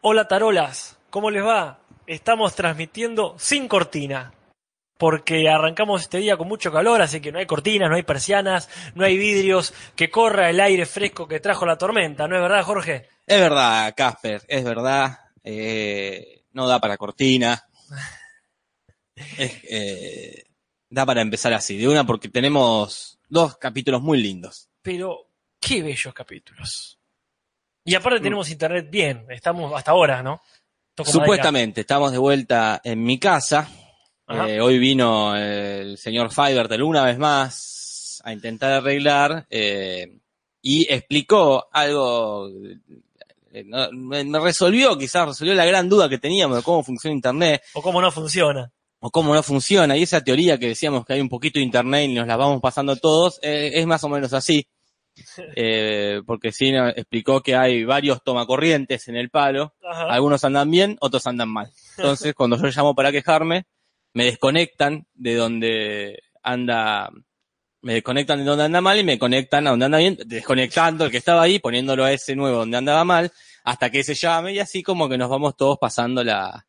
Hola tarolas, ¿cómo les va? Estamos transmitiendo sin cortina, porque arrancamos este día con mucho calor, así que no hay cortinas, no hay persianas, no hay vidrios, que corra el aire fresco que trajo la tormenta, ¿no es verdad, Jorge? Es verdad, Casper, es verdad. Eh, no da para cortina. Es, eh, da para empezar así, de una porque tenemos dos capítulos muy lindos. Pero, qué bellos capítulos. Y aparte tenemos internet bien, estamos hasta ahora, ¿no? Toco madera. Supuestamente, estamos de vuelta en mi casa. Eh, hoy vino el señor Fivertel una vez más a intentar arreglar eh, y explicó algo, eh, no- me, me resolvió, quizás resolvió la gran duda que teníamos de cómo funciona Internet O cómo no funciona. o cómo no funciona. Y esa teoría que decíamos que hay un poquito de Internet y nos la vamos pasando todos, es más o menos así. Eh, porque sí explicó que hay varios tomacorrientes en el palo Ajá. algunos andan bien, otros andan mal. Entonces, cuando yo llamo para quejarme, me desconectan de donde anda, me desconectan de donde anda mal y me conectan a donde anda bien, desconectando el que estaba ahí, poniéndolo a ese nuevo donde andaba mal, hasta que ese llame y así como que nos vamos todos pasando la,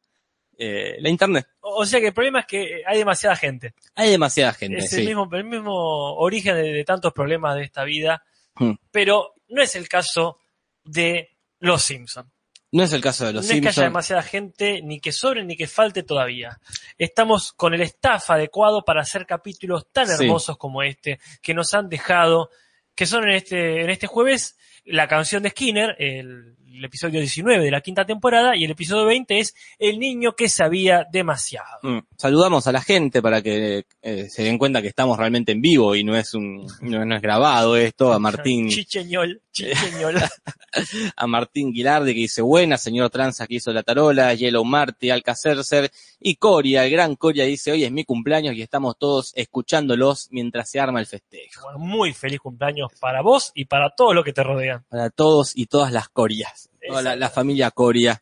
eh, la internet. O sea que el problema es que hay demasiada gente. Hay demasiada gente, es el, sí. mismo, el mismo origen de, de tantos problemas de esta vida, Hmm. pero no es el caso de Los Simpsons. No es el caso de No los es que haya Simpsons. demasiada gente, ni que sobre, ni que falte todavía. Estamos con el staff adecuado para hacer capítulos tan Sí. hermosos como este, que nos han dejado, que son en este, en este jueves, la canción de Skinner, el, el episodio 19 de la quinta temporada, y el episodio 20 es El niño que sabía demasiado. Mm. Saludamos a la gente para que eh, se den cuenta que estamos realmente en vivo y no es un, no, no es grabado esto, a Martín Chicheñol, chicheñol. a Martín Guilardi que dice buena, señor Tranza que hizo la tarola, Yellow Marty, Alcacercer y Coria, el gran Coria dice hoy es mi cumpleaños y estamos todos escuchándolos mientras se arma el festejo. Bueno, muy feliz cumpleaños para vos y para todos los que te rodean. Para todos y todas las Corias, toda la, la familia Coria.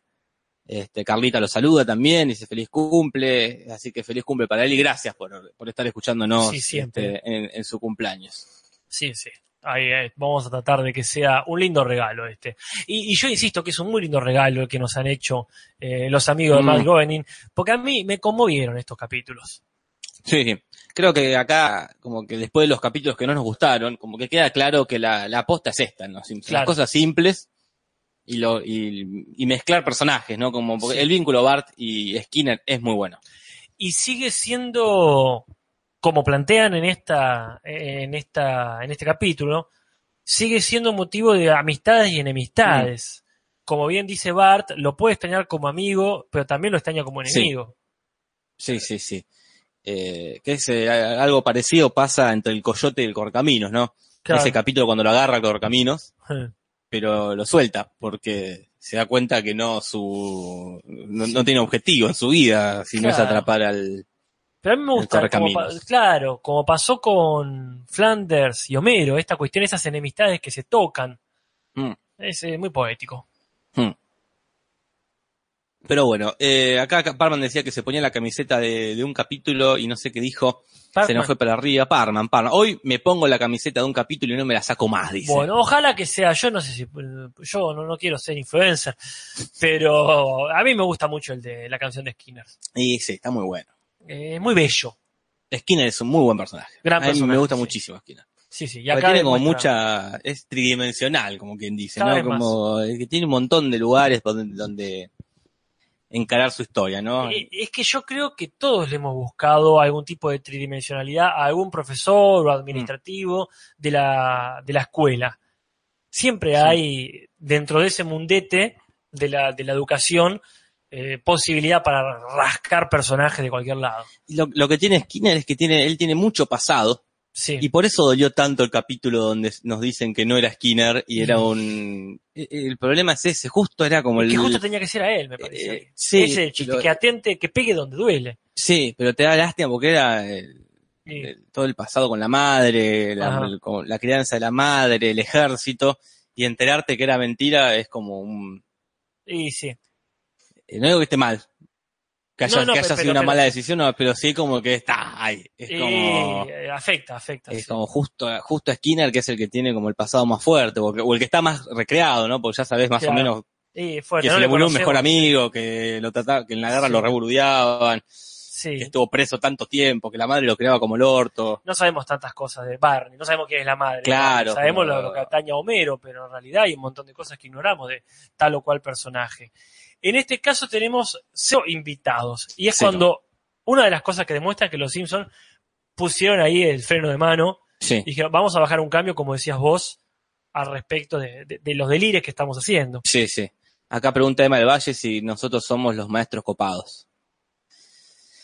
Este, Carlita lo saluda también, dice feliz cumple, así que feliz cumple para él y gracias por, por estar escuchándonos Sí, siempre. este, en, en su cumpleaños. Sí, sí. Ahí, eh, vamos a tratar de que sea un lindo regalo este. Y, y yo insisto que es un muy lindo regalo el que nos han hecho eh, los amigos de Mm. Matt Groening, porque a mí me conmovieron estos capítulos. Sí. Creo que acá, como que después de los capítulos que no nos gustaron, como que queda claro que la, la aposta es esta, ¿no? Claro. Las cosas simples y, lo, y, y mezclar personajes, ¿no? Como porque Sí. el vínculo Bart y Skinner es muy bueno. Y sigue siendo, como plantean en esta, en esta, en este capítulo, sigue siendo motivo de amistades y enemistades. Mm. Como bien dice Bart, lo puede extrañar como amigo, pero también lo extraña como enemigo. Sí, sí, sí. Eh, que es, eh, algo parecido pasa entre el coyote y el corcaminos, ¿no? Claro. Ese capítulo cuando lo agarra el corcaminos. Pero lo suelta porque se da cuenta que no su no, no tiene objetivo en su vida, si no es atrapar al Pero a mí me gusta, como correcaminos. pa- claro, como pasó con Flanders y Homero, esta cuestión, esas enemistades que se tocan, Mm. es eh, muy poético. Hmm. Pero bueno, eh, acá Parman decía que se ponía la camiseta de, de un capítulo y no sé qué dijo, se nos fue para arriba. Parman, Parman. Hoy me pongo la camiseta de un capítulo y no me la saco más, dice. Bueno, ojalá que sea, yo no sé si, yo no, no quiero ser influencer, pero a mí me gusta mucho el de la canción de Skinner. Y sí, está muy bueno. Eh, muy bello. Skinner es un muy buen personaje. Gran A mí personaje, me gusta sí. muchísimo Skinner. Sí, sí, y acá tiene como mucha, es tridimensional, como quien dice, Cada ¿no? más. Como eh, que tiene un montón de lugares donde, donde encarar su historia, ¿no? Eh, Es que yo creo que todos le hemos buscado algún tipo de tridimensionalidad a algún profesor o administrativo de, la, de la escuela. Siempre Sí. hay dentro de ese mundete de la, de la educación eh, posibilidad para rascar personajes de cualquier lado. Lo, lo que tiene Skinner es que tiene, él tiene mucho pasado Sí, Y por eso dolió tanto el capítulo donde nos dicen que no era Skinner y era un... e- El problema es ese, justo era como el... que justo tenía que ser a él, me parece. Eh, sí, ese chiste, pero- que atente, que pegue donde duele. Sí, pero te da lástima porque era el- Y- el- todo el pasado con la madre, la, Ajá. el- con la crianza de la madre, el ejército, y enterarte que era mentira es como un... y sí. eh, No digo que esté mal, que haya, No, no, que haya pero- sido una mala decisión, no, pero sí como que está ahí. Es como... eh, afecta, afecta. Es sí. como justo, justo Skinner, que es el que tiene como el pasado más fuerte, o, que- o el que está más recreado, ¿no? Porque ya sabes más Claro. o menos fuerte, que se le murió un mejor amigo, que lo trataba, que en la guerra Sí. lo revoludeaban, Sí. que estuvo preso tanto tiempo, que la madre lo creaba como el orto. No sabemos tantas cosas de Barney, no sabemos quién es la madre. Claro, Sabemos lo, lo que atañe a Homero, pero en realidad hay un montón de cosas que ignoramos de tal o cual personaje. En este caso tenemos cero invitados. Y es Cero. cuando una de las cosas que demuestra que los Simpsons pusieron ahí el freno de mano Sí. y dijeron, vamos a bajar un cambio, como decías vos, al respecto de, de- de los delires que estamos haciendo. Sí, sí. Acá pregunta Emma del Valle si nosotros somos los maestros copados.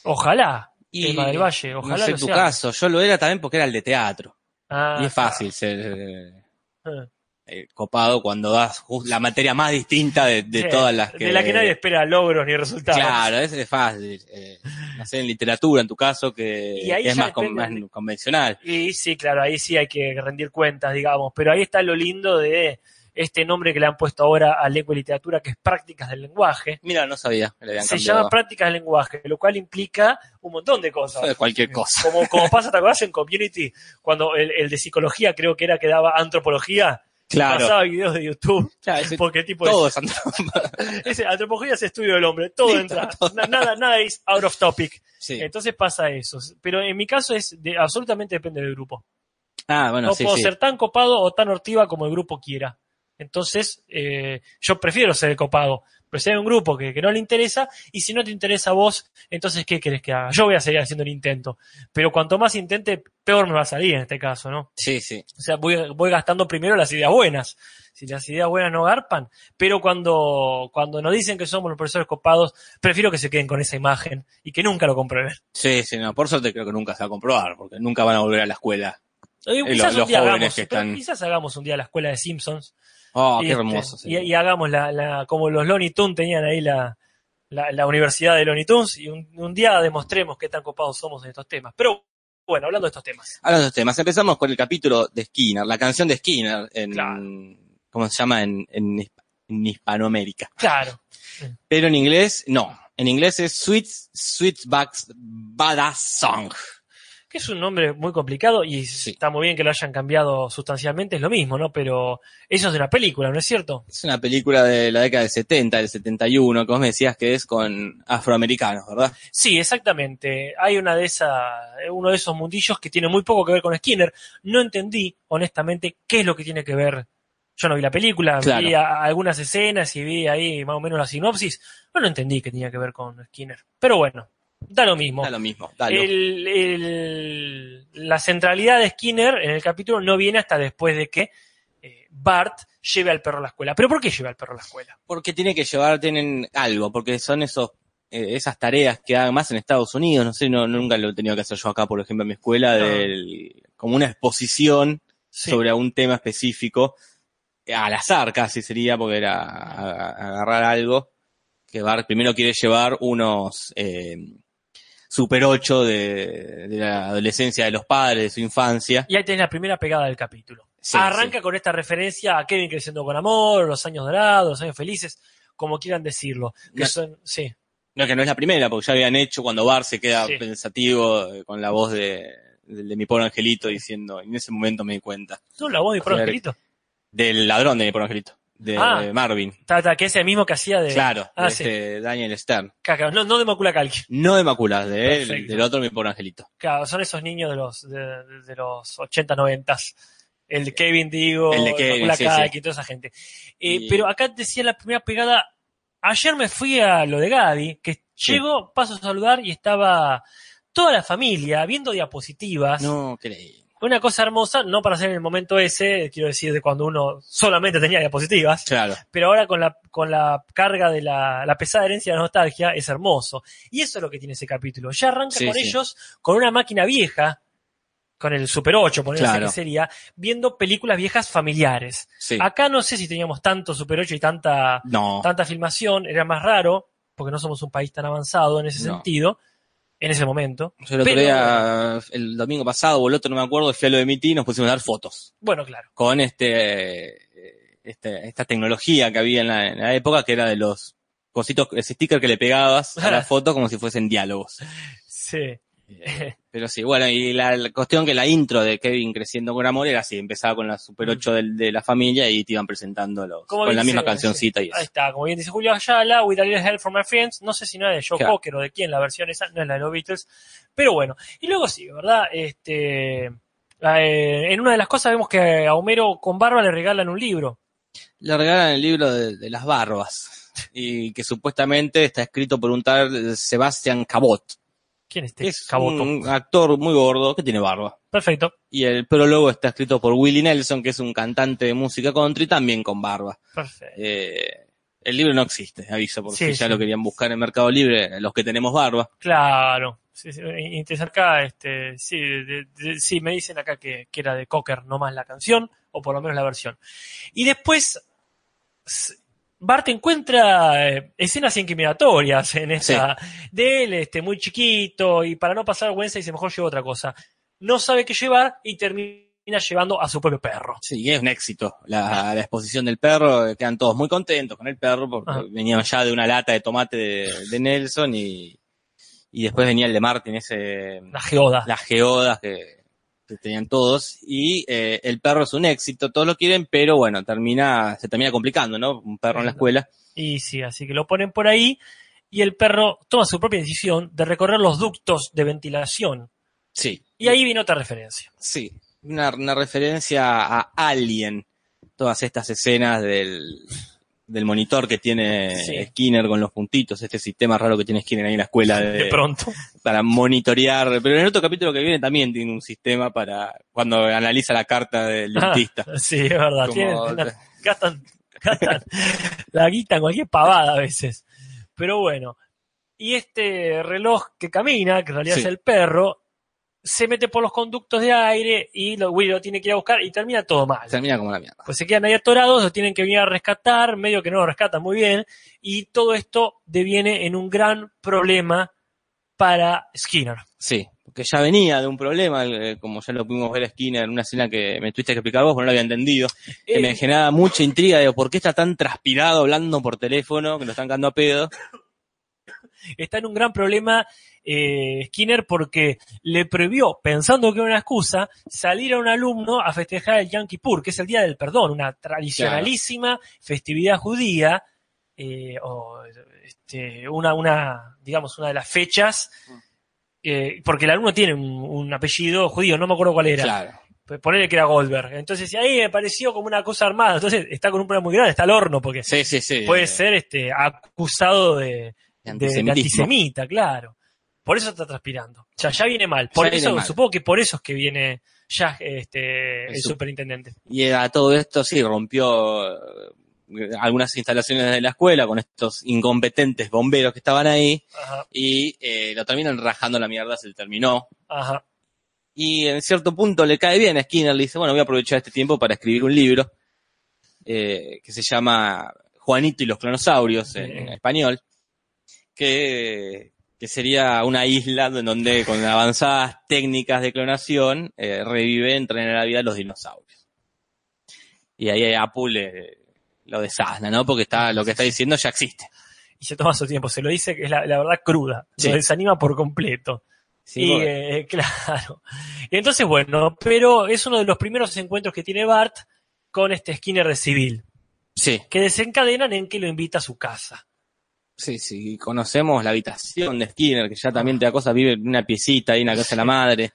Ojalá, Y Emma del Valle, ojalá no sé lo tu sea. caso, yo lo era también porque era el de teatro. Ah, y es fácil ser eh, ah. Eh, copado cuando das la materia más distinta de, de Sí, todas las que... De la que nadie espera logros ni resultados. Claro, es, es fácil. Eh, no sé, en literatura, en tu caso, que, es más, con- depende más convencional. Y sí, claro, ahí sí hay que rendir cuentas, digamos. Pero ahí está lo lindo de este nombre que le han puesto ahora a lengua y literatura, que es prácticas del lenguaje. Mira, no sabía que le habían Se cambiado. llama prácticas del lenguaje, lo cual implica un montón de cosas. cualquier cosa. Como, como pasa, ¿te acordás en Community? Cuando el, el de psicología creo que era que daba antropología, Claro. pasaba videos de YouTube, Claro, ese- porque tipo todo es, es antropología es estudio del hombre, todo Listo, entra, todo. na- nada, nada es out of topic. Sí. Entonces pasa eso. Pero en mi caso es de, absolutamente depende del grupo. Ah, bueno, no sí, puedo sí. ser tan copado o tan hortiva como el grupo quiera. Entonces, eh, yo prefiero ser el copado. Pero si hay un grupo que, que no le interesa, y si no te interesa a vos, entonces, ¿qué querés que haga? Yo voy a seguir haciendo el intento. Pero cuanto más intente, peor me va a salir en este caso, ¿no? Sí, sí. O sea, voy, voy gastando primero las ideas buenas. Si las ideas buenas no garpan, pero cuando, cuando nos dicen que somos los profesores copados, prefiero que se queden con esa imagen y que nunca lo comprueben. Sí, sí, no, por suerte creo que nunca se va a comprobar, porque nunca van a volver a la escuela. Eh, los- quizás un los día jóvenes hagamos, que están- quizás hagamos un día la escuela de Simpsons Oh, qué este, hermoso. y, hagamos la, la, como los Looney Tunes tenían ahí la, la, la universidad de Looney Tunes y un, un día demostremos qué tan copados somos en estos temas. Pero bueno, hablando de estos temas. Hablando de estos temas, empezamos con el capítulo de Skinner, la canción de Skinner en, Claro. ¿cómo se llama? En, en, en Hispanoamérica. Claro, Pero en inglés, no. En inglés es Sweet, Sweetback's Badass Song. Que es un nombre muy complicado y Sí. está muy bien que lo hayan cambiado sustancialmente, es lo mismo, ¿no? Pero eso es de una película, ¿no es cierto? Es una película de la década del 70, del 71, que vos me decías que es con afroamericanos, ¿verdad? Sí, exactamente. Hay una de esas, uno de esos mundillos que tiene muy poco que ver con Skinner. No entendí, honestamente, qué es lo que tiene que ver. Yo no vi la película, Claro. vi a- algunas escenas y vi ahí más o menos la sinopsis. No lo entendí que tenía que ver con Skinner. Pero bueno, da lo mismo. Da lo mismo. El- el- la centralidad de Skinner en el capítulo no viene hasta después de que eh, Bart lleve al perro a la escuela. ¿Pero por qué lleva al perro a la escuela? Porque tiene que llevar, tienen algo, porque son esos, eh, esas tareas que hagan más en Estados Unidos, no sé, no, nunca lo he tenido que hacer yo acá, por ejemplo, en mi escuela, No. del, como una exposición Sí. sobre un tema específico, al azar casi sería, porque era a- a- agarrar algo, que Bart primero quiere llevar unos eh, Super 8 de, de la adolescencia de los padres, de su infancia. Y ahí tenés la primera pegada del capítulo. Sí, Arranca con esta referencia a Kevin creciendo con amor, los años dorados, los años felices, como quieran decirlo. Que No. son, sí, No, que no es la primera, porque ya habían hecho cuando Bart se queda Sí. pensativo eh, con la voz de, de, de mi pobre angelito diciendo, en ese momento me di cuenta, ¿no la voz de Pro Claro. Angelito? del ladrón de mi pobre angelito, de Ah. Marvin. Ta, ta, que es el mismo que hacía de. Claro, Ah, de sí. este Daniel Stern. Caca, no, no de Macula Calqui. No de Maculas, de él, del otro mi pobre angelito. Claro, son esos niños de los, de, de- los 80, 90. El de Kevin, digo, El de Kevin, Macula sí, Calqui sí. y toda esa gente. Eh, Y- Pero acá decía la primera pegada. Ayer me fui a lo de Gaby, que Sí. llegó, paso a saludar y estaba toda la familia viendo diapositivas. No, leí. Una cosa hermosa, no para hacer en el momento ese, quiero decir, de cuando uno solamente tenía diapositivas, Claro, pero ahora con la, con la carga de la, la pesada herencia de la nostalgia es hermoso. Y eso es lo que tiene ese capítulo. Ya arranca Sí, con sí. ellos con una máquina vieja, con el Super 8, ponerse Claro. que sería, viendo películas viejas familiares. sí. Acá no sé si teníamos tanto Super 8 y tanta, No, tanta filmación, era más raro, porque no somos un país tan avanzado en ese No. sentido, en ese momento. yo el otro pero- día, el domingo pasado o el otro, no me acuerdo, fui a lo de mi y nos pusimos a dar fotos. Bueno, claro. con este, este esta tecnología que había en la, en la época que era de los cositos, ese sticker que le pegabas a la foto como si fuesen diálogos. Sí. Eh, pero sí, bueno, y la, la cuestión que la intro de Kevin creciendo con amor era así, empezaba con la Super 8 del- de, la familia y te iban presentando los, con la dice- misma cancioncita y Ahí eso. está, como bien dice Julio Ayala, With a Little Help from My Friends, no sé si no es de Joe Claro. Cocker o de quién la versión esa, no es la de los Beatles, pero bueno. Y luego sí, ¿verdad? Este, eh, en una de las cosas vemos que a Homero con barba le regalan un libro. Le regalan el libro de, de las barbas y que supuestamente está escrito por un tal Sebastián Cabot. ¿Quién es este Es caboto? un actor muy gordo que tiene barba. Perfecto, Y el prólogo está escrito por Willie Nelson, que es un cantante de música country también con barba. perfecto. Eh, el libro no existe, aviso, porque Sí, si ya sí. lo querían buscar en Mercado Libre, los que tenemos barba. Claro. Sí, y te acá, este, sí, de- de- sí, me dicen acá que, que era de Cocker nomás la canción, o por lo menos la versión. Y después, Bart encuentra eh, escenas incriminatorias en esa, de él, este, muy chiquito, y para no pasar vergüenza dice, mejor llevo otra cosa. No sabe qué llevar y termina llevando a su propio perro. Sí, y es un éxito. La, la exposición del perro, eh, quedan todos muy contentos con el perro, porque Ajá. venían ya de una lata de tomate de, de Nelson y, y después venía el de Martin, ese, La geoda. las geodas que, tenían todos, y eh, el perro es un éxito, todos lo quieren, pero bueno, termina, se termina complicando, ¿no? Un perro en la escuela. Y sí, así que lo ponen por ahí y el perro toma su propia decisión de recorrer los ductos de ventilación. Sí. Y ahí viene otra referencia. Sí, una, una referencia a Alien, todas estas escenas del, del monitor que tiene Sí. Skinner con los puntitos, este sistema raro que tiene Skinner ahí en la escuela de, De pronto. para monitorear, pero en el otro capítulo que viene también tiene un sistema para cuando analiza la carta del dentista. Ah, sí, es verdad. Como- Tienen- tienen- gastan, gastan la guita en cualquier pavada a veces. Pero bueno. Y este reloj que camina, que en realidad Sí. es el perro, se mete por los conductos de aire y lo, Willy lo tiene que ir a buscar y termina todo mal. Termina como la mierda. Pues se quedan ahí atorados, lo tienen que venir a rescatar, medio que no lo rescatan muy bien, y todo esto deviene en un gran problema para Skinner. Sí, porque ya venía de un problema, eh, como ya lo pudimos ver a Skinner en una escena que me tuviste que explicar vos, pero no lo había entendido. que Eh, me generaba mucha intriga de por qué está tan transpirado hablando por teléfono, que lo están cagando a pedo. Está en un gran problema eh, Skinner porque le prohibió, pensando que era una excusa, salir a un alumno a festejar el Yom Kippur, que es el Día del Perdón, una tradicionalísima festividad judía, eh, o este, una, una, digamos, una de las fechas, eh, porque el alumno tiene un, un apellido judío, no me acuerdo cuál era. Claro. Pues ponerle que era Goldberg. Entonces, ahí me pareció como una cosa armada. Entonces, está con un problema muy grande, está al horno, porque Sí, sí, sí. puede ser este acusado de, de antisemita, claro. Por eso está transpirando. Sea, ya viene mal. Por Ya eso, mal. supongo que por eso es que viene ya este, el El su- superintendente. Y a todo esto sí, rompió eh, algunas instalaciones de la escuela con estos incompetentes bomberos que estaban ahí Ajá, y eh, lo terminan rajando la mierda, se le terminó. ajá. Y en cierto punto le cae bien a Skinner, le dice, bueno, voy a aprovechar este tiempo para escribir un libro eh, que se llama Juanito y los clonosaurios en, español, que, que sería una isla en donde con avanzadas técnicas de clonación eh, reviven, traen a la vida los dinosaurios. Y ahí Apple eh, lo desasna, ¿no? Porque está, lo que está diciendo ya existe. Y se toma su tiempo. Se lo dice que es la, la verdad cruda. Sí. Lo desanima por completo. Sí, y eh, claro. Entonces, bueno, pero es uno de los primeros encuentros que tiene Bart con este Skinner de civil, sí. que desencadenan en que lo invita a su casa. Sí, sí, conocemos la habitación de Skinner, que ya también te da cosa, vive en una piecita ahí en la casa de la madre.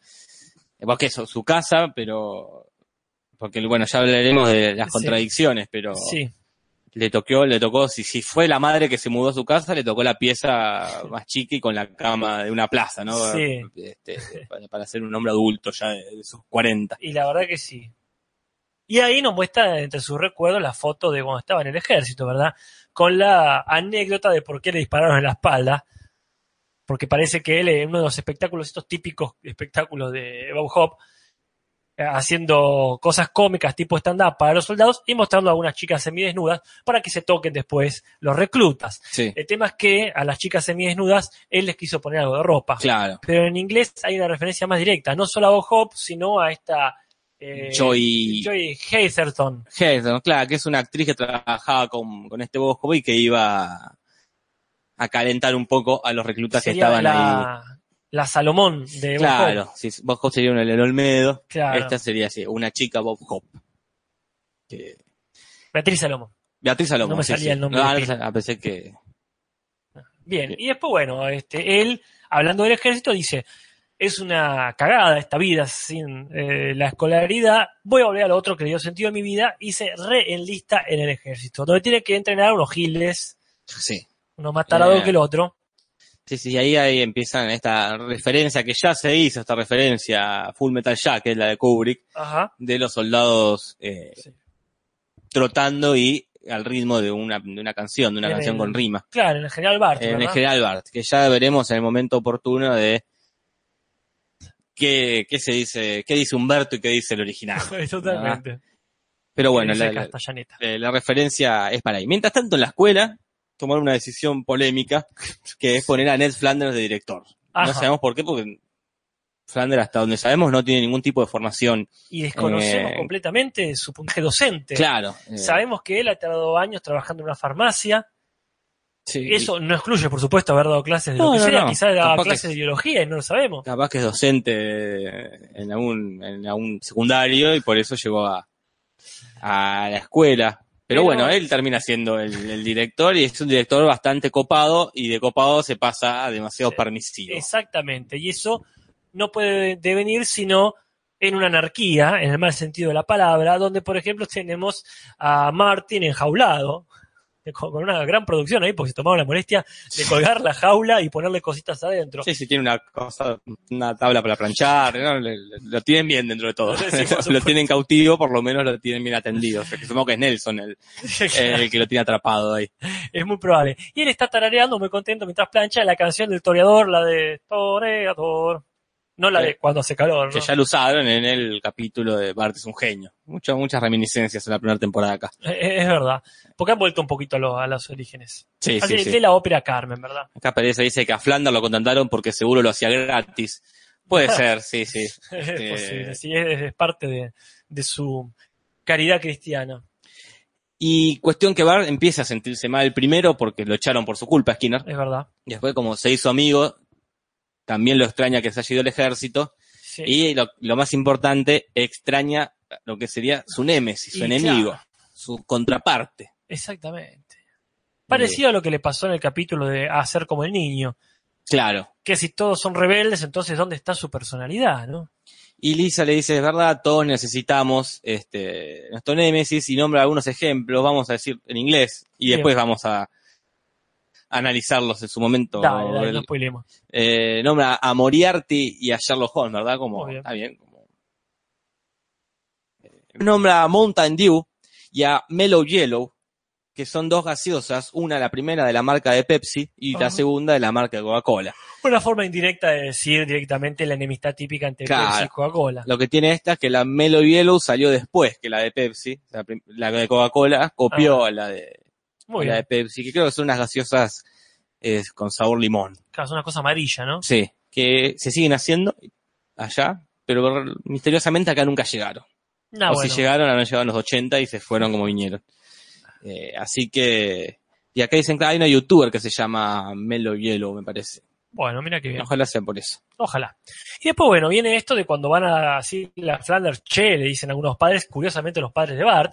Porque eso, su casa, pero... Porque, bueno, ya hablaremos de las Sí. contradicciones, pero Sí, le tocó, le tocó, si, si fue la madre que se mudó a su casa, le tocó la pieza más chica y con la cama de una plaza, ¿no? Sí. Este, para, para ser un hombre adulto ya de, de sus 40. y la verdad que sí. Y ahí nos muestra entre sus recuerdos la foto de cuando estaba en el ejército, ¿verdad? Con la anécdota de por qué le dispararon en la espalda. Porque parece que él, en uno de los espectáculos, estos típicos espectáculos de Bob Hop, eh, haciendo cosas cómicas tipo stand-up para los soldados y mostrando a algunas chicas semidesnudas para que se toquen después los reclutas. Sí, El tema es que a las chicas semidesnudas él les quiso poner algo de ropa. claro. Pero en inglés hay una referencia más directa, no solo a Bob Hope, sino a esta eh, Joy- Joy. Heather, claro, que es una actriz que trabajaba con, con este Bosco y que iba a calentar un poco a los reclutas que estaban ahí. la, la Salomón de Bob Claro, Hope. sí, Bob Hope sería una Elena Olmedo. Claro. Esta sería así, una chica Bob Hope. Que- Beatriz Salomón. Beatriz Salomón. No me sí, salía sí. el nombre No, de no, ah, pensé que. Bien, Bien. y después, bueno, este, él, hablando del ejército, dice, es una cagada esta vida sin eh, la escolaridad, voy a volver a lo otro que le dio sentido a mi vida y se reenlista en el ejército, donde tiene que entrenar a unos giles, Sí. uno más tarado Eh. que el otro. Sí, sí, ahí, ahí empiezan esta referencia que ya se hizo, esta referencia a Full Metal Jacket, que es la de Kubrick, Ajá. de los soldados eh, Sí. trotando y al ritmo de una, de una canción, de una En canción el- con rima. Claro, en el general Bart, En el general Bart, que ya veremos en el momento oportuno de qué, qué se dice, qué dice Humberto y qué dice el original. Totalmente. Pero bueno, la, la- eh, la referencia es para ahí. Mientras tanto, en la escuela tomaron una decisión polémica, que es poner a Ned Flanders de director. Ajá. No sabemos por qué, porque Flanders, hasta donde sabemos, no tiene ningún tipo de formación. Y desconocemos Eh, completamente su puntaje docente. Claro. eh, Sabemos que él ha tardado años trabajando en una farmacia. Sí, Eso no excluye, por supuesto, haber dado clases de No, lo que no, sea. no. Quizás daba clases de biología y no lo sabemos. Capaz que es docente en algún, en algún secundario y por eso llegó a, a la escuela. Pero, Pero- bueno, él termina siendo el, el director y es un director bastante copado y de copado se pasa a demasiado permisivo. Exactamente. Y eso no puede devenir sino en una anarquía, en el mal sentido de la palabra, donde, por ejemplo, tenemos a Martin enjaulado, con con una gran producción ahí, porque se tomaron la molestia de colgar la jaula y ponerle cositas adentro. Sí, sí, tiene una cosa, una tabla para planchar, ¿no? Le- le- lo tienen bien dentro de todo. Sí, lo tienen cautivo, por lo menos lo tienen bien atendido. O sea, que supongo que es Nelson el, el que lo tiene atrapado ahí. Es muy probable. Y él está tarareando muy contento mientras plancha la canción del toreador, la de toreador. No la de cuando hace calor, Que ¿no? ya lo usaron en el capítulo de Bart es un genio. Muchas, muchas reminiscencias en la primera temporada acá. Eh, Es verdad. Porque han vuelto un poquito a, lo- a los orígenes. Sí, Así, sí, la ópera Carmen, ¿verdad? Acá Pereza dice que a Flanders lo contrataron porque seguro lo hacía gratis. Puede ser, sí, sí. Es Este, posible, sí, es, es parte de, de su caridad cristiana. Y cuestión que Bart empieza a sentirse mal primero porque lo echaron por su culpa, Skinner. Es verdad. Y después, como se hizo amigo, también lo extraña que se haya ido al ejército. Sí. Y lo, lo más importante, extraña lo que sería su némesis, su Y enemigo, claro. su contraparte. Exactamente. Parecido a lo que le pasó en el capítulo de Hacer como el niño. Claro. Que si todos son rebeldes, entonces ¿dónde está su personalidad, no? Y Lisa le dice, es verdad, todos necesitamos este, nuestro némesis y nombra algunos ejemplos, vamos a decir en inglés, y Bien. después vamos a analizarlos en su momento. Dale, dale, El- no eh, nombra a Moriarty y a Sherlock Holmes, ¿verdad? Como, bien. está bien. como- Eh, nombra a Mountain Dew y a Mellow Yellow, que son dos gaseosas, una la primera de la marca de Pepsi y la segunda de la marca de Coca-Cola. Una forma indirecta de decir directamente la enemistad típica entre Claro. Pepsi y Coca-Cola. Lo que tiene esta es que la Mellow Yellow salió después que la de Pepsi, la, de Coca-Cola copió a la de, Muy la de. Pepsi, que creo que son unas gaseosas eh, con sabor limón. Claro, es una cosa amarilla, ¿no? Sí, que se siguen haciendo allá, pero misteriosamente acá nunca llegaron. No, o bueno. si llegaron, habrán llegado en los 80 y se fueron como vinieron. Eh, así que, y acá dicen que hay una youtuber que se llama Melo Yellow, me parece. Bueno, mira qué bien. Ojalá sea por eso. Ojalá. Y después, bueno, viene esto de cuando van a así la Flanders, che, le dicen algunos padres, curiosamente los padres de Bart,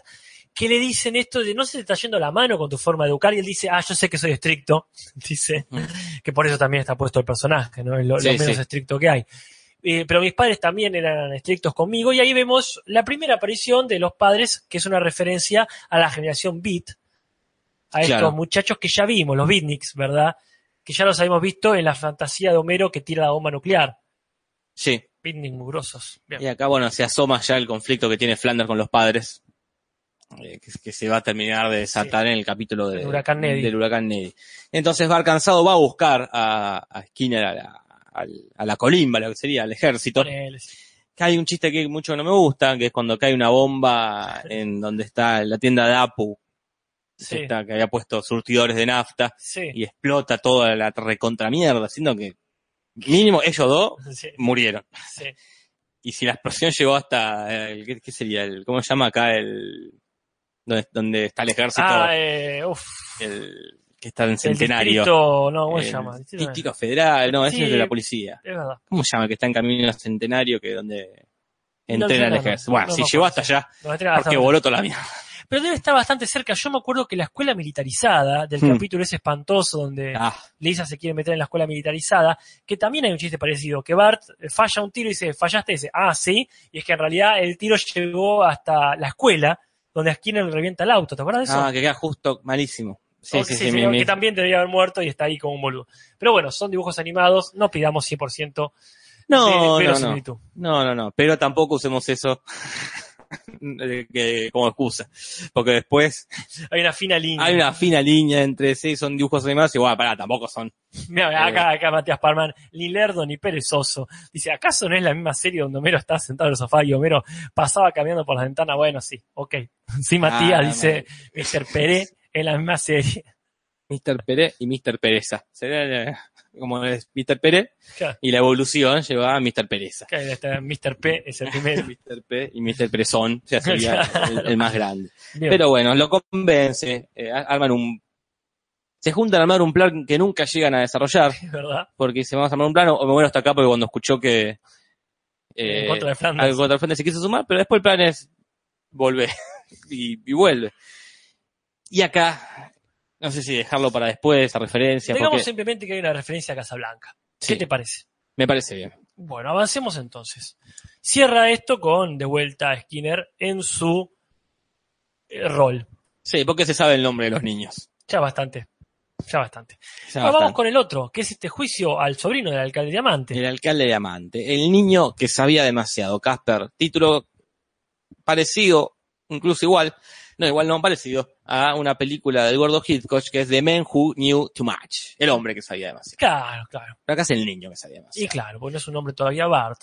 que le dicen esto de no se te está yendo la mano con tu forma de educar, y él dice, ah, yo sé que soy estricto, dice, Mm. que por eso también está puesto el personaje, ¿no? Es lo, menos sí. estricto que hay. Eh, pero mis padres también eran estrictos conmigo, y ahí vemos la primera aparición de los padres, que es una referencia a la generación Beat, a estos muchachos que ya vimos, los Beatniks, ¿verdad? Que ya los habíamos visto en la fantasía de Homero que tira la bomba nuclear. Sí. Beatnik mugrosos. Bien. Y acá, bueno, se asoma ya el conflicto que tiene Flanders con los padres, eh, que, que se va a terminar de desatar en el capítulo de- El huracán Neddy. del huracán Neddy. Entonces, Bar cansado va a buscar a, a Skinner a la, a la colimba, lo que sería, al ejército. Que hay un chiste que mucho no me gusta, que es cuando cae una bomba en donde está la tienda de Apu, Sí, que había puesto surtidores de nafta, sí, y explota toda la recontramierda, siendo que mínimo ellos dos murieron. Y si la explosión llegó hasta, el, ¿qué, qué sería? El, ¿Cómo se llama acá el, donde, donde está el ejército? Ah, eh, uf, el, que está en El Centenario. distrito, no, ¿cómo se El llama? Distrito- Federal, no, ese Sí. es de la policía. Es verdad. ¿Cómo se llama? Que está en camino a Centenario, que donde No, entrena el no, no, ejército. no, Bueno, no si llegó hasta allá, porque bastante- voló toda la mierda. Pero debe estar bastante cerca. Yo me acuerdo que la escuela militarizada, del Hmm. capítulo ese espantoso donde Ah, Lisa se quiere meter en la escuela militarizada, que también hay un chiste parecido, que Bart eh, falla un tiro y dice, fallaste, y dice, ah, sí, y es que en realidad el tiro llegó hasta la escuela, donde a Skinner le revienta el auto, ¿te acuerdas de eso? ah, que queda justo malísimo. Sí, O sí, que sí, sí, mi- sí, mi- que también debería haber muerto y está ahí como un boludo. Pero bueno, son dibujos animados, no pidamos 100% No, de no, no. verosimilitud. No, no, no. Pero tampoco usemos eso de que- como excusa. Porque después Hay una fina línea. hay una fina línea entre sí, son dibujos animados y bueno, pará, tampoco son. Mira, acá, acá Matías Parman, ni lerdo ni perezoso. Dice, ¿acaso no es la misma serie donde Homero está sentado en el sofá y Homero pasaba caminando por la ventana? Bueno, sí, ok. Sí, Matías, Ah, dice Mr. Pérez, es la misma serie. Mr. Pérez y Mr. Pereza. Sería eh, como es Mr. Pérez Claro, y la evolución lleva a Mr. Pereza. claro, está Mr. P es el primero. Mr. P y Mr. Presón, o sea, sería el, el más grande. Bien. Pero bueno, lo convence, eh, arman un... Se juntan a armar un plan que nunca llegan a desarrollar, es verdad. porque se vamos a armar un plano, o me muero hasta acá porque cuando escuchó que... En Eh, contra de contra Flanders se quiso sumar, pero después el plan es volver y, y vuelve. Y acá, no sé si dejarlo para después, esa referencia, Digamos porque simplemente que hay una referencia a Casablanca. ¿Qué Sí. te parece? me parece bien. Bueno, avancemos entonces. Cierra esto con de vuelta a Skinner en su eh, rol. Sí, porque se sabe el nombre de los niños. Ya bastante. Ya bastante. Ya Ahora vamos bastante. con el otro, que es este juicio al sobrino del alcalde Diamante. El alcalde de Amante. El niño que sabía demasiado. Casper. Título parecido, incluso igual. No, igual no, parecido a una película del gordo Hitchcock que es The Man Who Knew Too Much. El hombre que sabía demasiado. Claro, claro. Pero acá es el niño que sabía Y demasiado. claro, porque no es un nombre todavía Bart.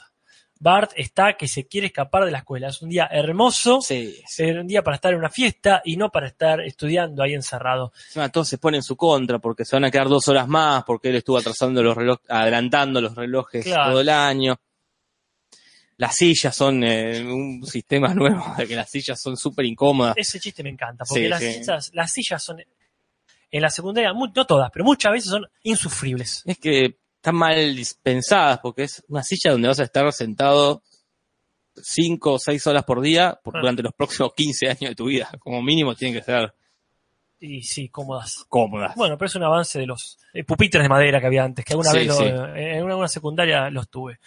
Bart está que se quiere escapar de la escuela. Es un día hermoso, Sí, sí. es un día para estar en una fiesta y no para estar estudiando ahí encerrado. Encima todos se ponen en su contra porque se van a quedar dos horas más porque él estuvo atrasando los relojes, adelantando los relojes Claro. todo el año. Las sillas son eh, un sistema nuevo de que las sillas son súper incómodas. Ese chiste me encanta, porque Sí, las, sí. sillas, las sillas son, en la secundaria, no todas, pero muchas veces son insufribles. Es que están mal dispensadas porque es una silla donde vas a estar sentado cinco o seis horas por día por- Ah. durante los próximos 15 años de tu vida. Como mínimo tienen que ser Y sí, cómodas. cómodas. Bueno, pero es un avance de los eh, pupitres de madera que había antes, que alguna Sí, vez lo- sí. en una, una secundaria los tuve.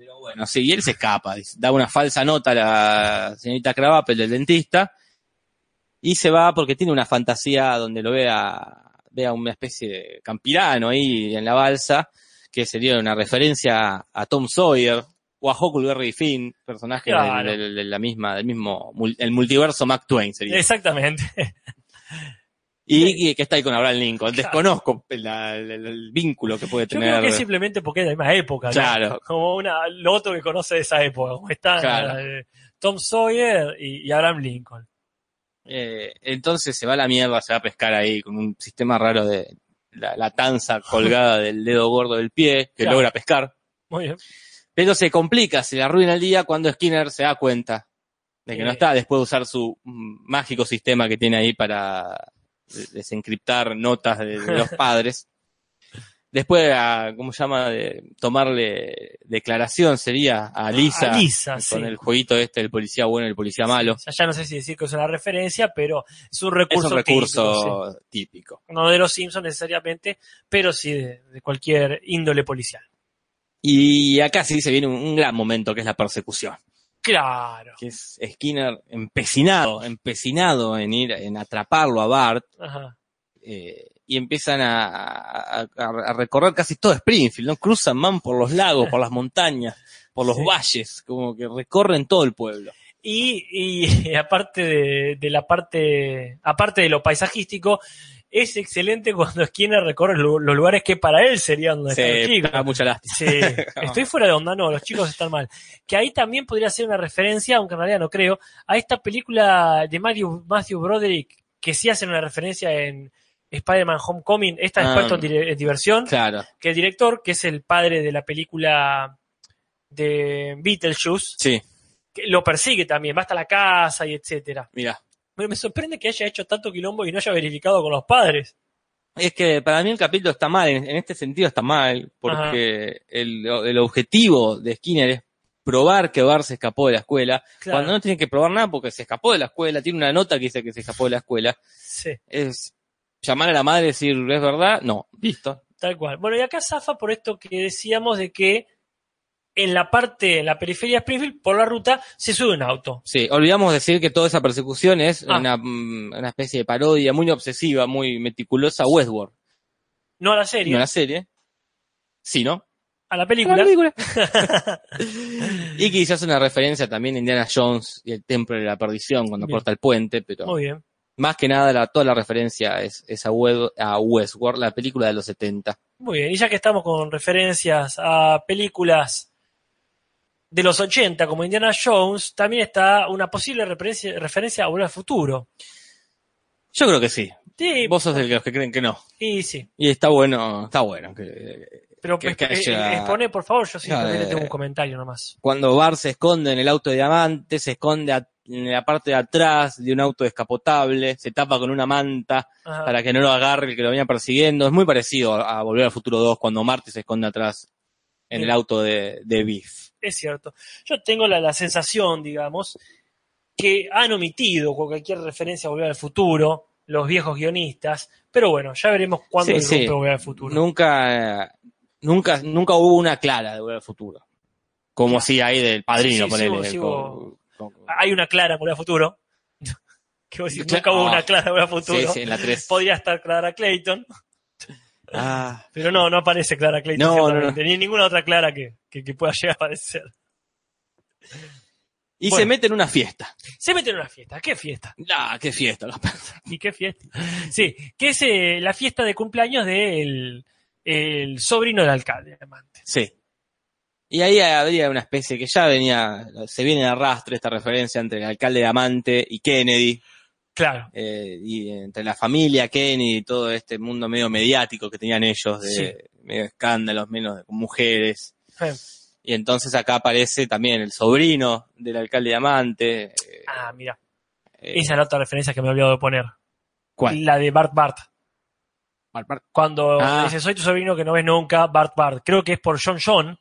Pero bueno, sí, y él se escapa, da una falsa nota a la señorita Cravapel del dentista y se va porque tiene una fantasía donde lo vea, vea una especie de campirano ahí en la balsa, que sería una referencia a Tom Sawyer o a Huckleberry Finn, personaje Claro. de la misma, del mismo, el multiverso Mark Twain sería. Exactamente. Y, y que está ahí con Abraham Lincoln. Desconozco la- el, vínculo que puede Yo tener. creo que es simplemente porque es de la misma época, ¿no? Claro. Como una, lo otro que conoce de esa época, como están Claro. eh, Tom Sawyer y, y Abraham Lincoln. Eh, entonces se va a la mierda, se va a pescar ahí con un sistema raro de la, la tanza colgada del dedo gordo del pie que Claro. logra pescar. Muy bien. Pero se complica, se le arruina el día cuando Skinner se da cuenta de que no Eh. está, después de usar su mágico sistema que tiene ahí para desencriptar notas de, de los padres. Después, a, ¿cómo se llama? De tomarle declaración sería a Lisa, A Lisa, con sí. el jueguito este, el policía bueno y el policía malo. Ya no sé si decir que es una referencia, pero es un Es recurso, un recurso típico, sí. típico. No de los Simpsons necesariamente, pero sí de, de cualquier índole policial. Y acá sí se viene un, un gran momento que es la persecución. Claro. Que es Skinner empecinado, empecinado en ir, en atraparlo a Bart, Ajá. eh, y empiezan a, a- a- a recorrer casi todo Springfield, ¿no? Cruzan, man por los lagos, por las montañas, por los Sí. valles, como que recorren todo el pueblo. Y, y aparte de, de la parte, aparte de lo paisajístico, es excelente cuando Skinner recorre lo- los lugares que para él serían donde están los chicos. da mucha lástima. Sí, estoy fuera de onda, no, los chicos están mal. Que ahí también podría ser una referencia, aunque en realidad no creo, a esta película de Matthew, Matthew Broderick, que sí hacen una referencia en Spider-Man Homecoming, esta es en en Diversión, Claro, que el director, que es el padre de la película de Beetlejuice, sí, que lo persigue también, va hasta la casa y etcétera. mira. Me, me sorprende que haya hecho tanto quilombo y no haya verificado con los padres. Es que para mí el capítulo está mal, en, en este sentido está mal, porque el, el objetivo de Skinner es probar que Bar se escapó de la escuela, Claro. cuando no tiene que probar nada porque se escapó de la escuela, tiene una nota que dice que se escapó de la escuela. Sí, Es llamar a la madre y decir, ¿es verdad? No, listo. tal cual. Bueno, y acá zafa por esto que decíamos de que en la parte, en la periferia de Springfield, por la ruta, se sube un auto. Sí, olvidamos decir que toda esa persecución es Ah. una, mm, una especie de parodia muy obsesiva, muy meticulosa a Westworld. No a la serie, No la serie. Sí, ¿no? a la película. y quizás una referencia también a Indiana Jones y el Templo de la Perdición cuando Bien. corta el puente, pero Muy bien. más que nada la- toda la referencia es, es a, Wed- a Westworld, la película de los 70. Muy bien, y ya que estamos con referencias a películas de los 80 como Indiana Jones, también está una posible referencia, referencia a Volver al Futuro. Yo creo que sí. Sí, Vos sos de los que creen que no. y sí. Y está bueno, está bueno. que- Pero Que- que haya- expone, por favor, yo sí también eh, tengo un comentario nomás. cuando Bar se esconde en el auto de diamante, se esconde a- en la parte de atrás de un auto descapotable, se tapa con una manta Ajá. para que no lo agarre el que lo venía persiguiendo. Es muy parecido a, Volver al Futuro 2 cuando Marty se esconde atrás en el auto de, de Biff. Es cierto. Yo tengo la, la sensación, digamos, que han omitido cualquier referencia a Volver al Futuro, los viejos guionistas, pero bueno, ya veremos cuándo Sí, sí. Volver al Futuro. Nunca, nunca, nunca hubo una clara de Volver al Futuro. Como si hay del padrino, Sí, sí, ponele, sigo- sigo- con- con- Hay una clara en Volver al Futuro. que nunca hubo Ah. una clara en Volver al Futuro. Sí, sí, en la 3. Podría estar Clara Clayton, Ah, pero no, no aparece Clara Clayton. No, no, Ni ninguna otra Clara que, que, que pueda llegar a aparecer. y Bueno. se mete en una fiesta. Se mete en una fiesta. ¿Qué fiesta? Ah, qué fiesta. ¿Y qué fiesta? Sí, que es eh, la fiesta de cumpleaños del el sobrino del alcalde, amante. Sí. Y ahí habría una especie que ya venía, se viene de arrastre esta referencia entre el alcalde de Amante y Kennedy, Claro. eh, y entre la familia Kennedy y todo este mundo medio mediático que tenían ellos, de Sí. medio escándalos, menos de- mujeres. Y entonces acá aparece también el sobrino del alcalde de Amante. eh, Ah, mira. eh, Esa es la otra referencia que me he olvidado de poner. ¿Cuál? La de Bart Bart. Bar- Bar- Cuando Ah. dice, soy tu sobrino que no ves nunca, Bart Bart. Creo que es por John John,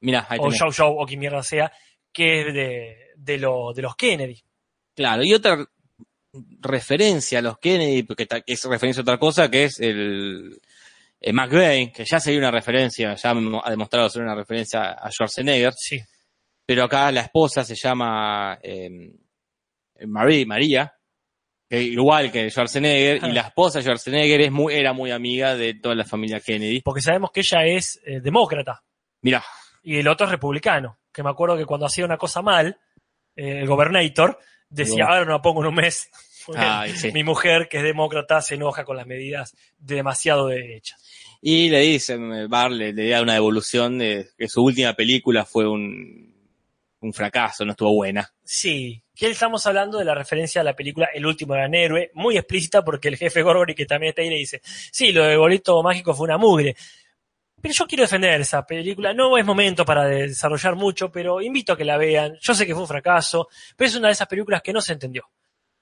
Mirá, ahí o tenés. Joe, o quien mierda sea, que es de, de, lo, de los Kennedy. Claro, y otra referencia a los Kennedy, porque es referencia a otra cosa, que es el, el McVeigh, que ya sería una referencia, ya ha demostrado ser una referencia a Schwarzenegger, Sí. pero acá la esposa se llama eh, Marie, María, que igual que Schwarzenegger, Ah. y la esposa de Schwarzenegger es muy, era muy amiga de toda la familia Kennedy. Porque sabemos que ella es eh, demócrata Mirá, y el otro es republicano. Que me acuerdo que cuando hacía una cosa mal, eh, el gobernator decía, ahora no la pongo en un mes. Porque Ay, sí. Mi mujer, que es demócrata, se enoja con las medidas de demasiado de derecha. y le dice, Bar le, le da una devolución de que su última película fue un, un fracaso, no estuvo buena. Sí, que estamos hablando de la referencia a la película El último gran héroe, muy explícita porque el jefe Gorgory, que también está ahí, le dice, sí, lo de Bolito Mágico fue una mugre. Pero yo quiero defender esa película. No es momento para desarrollar mucho, pero invito a que la vean. Yo sé que fue un fracaso, pero es una de esas películas que no se entendió.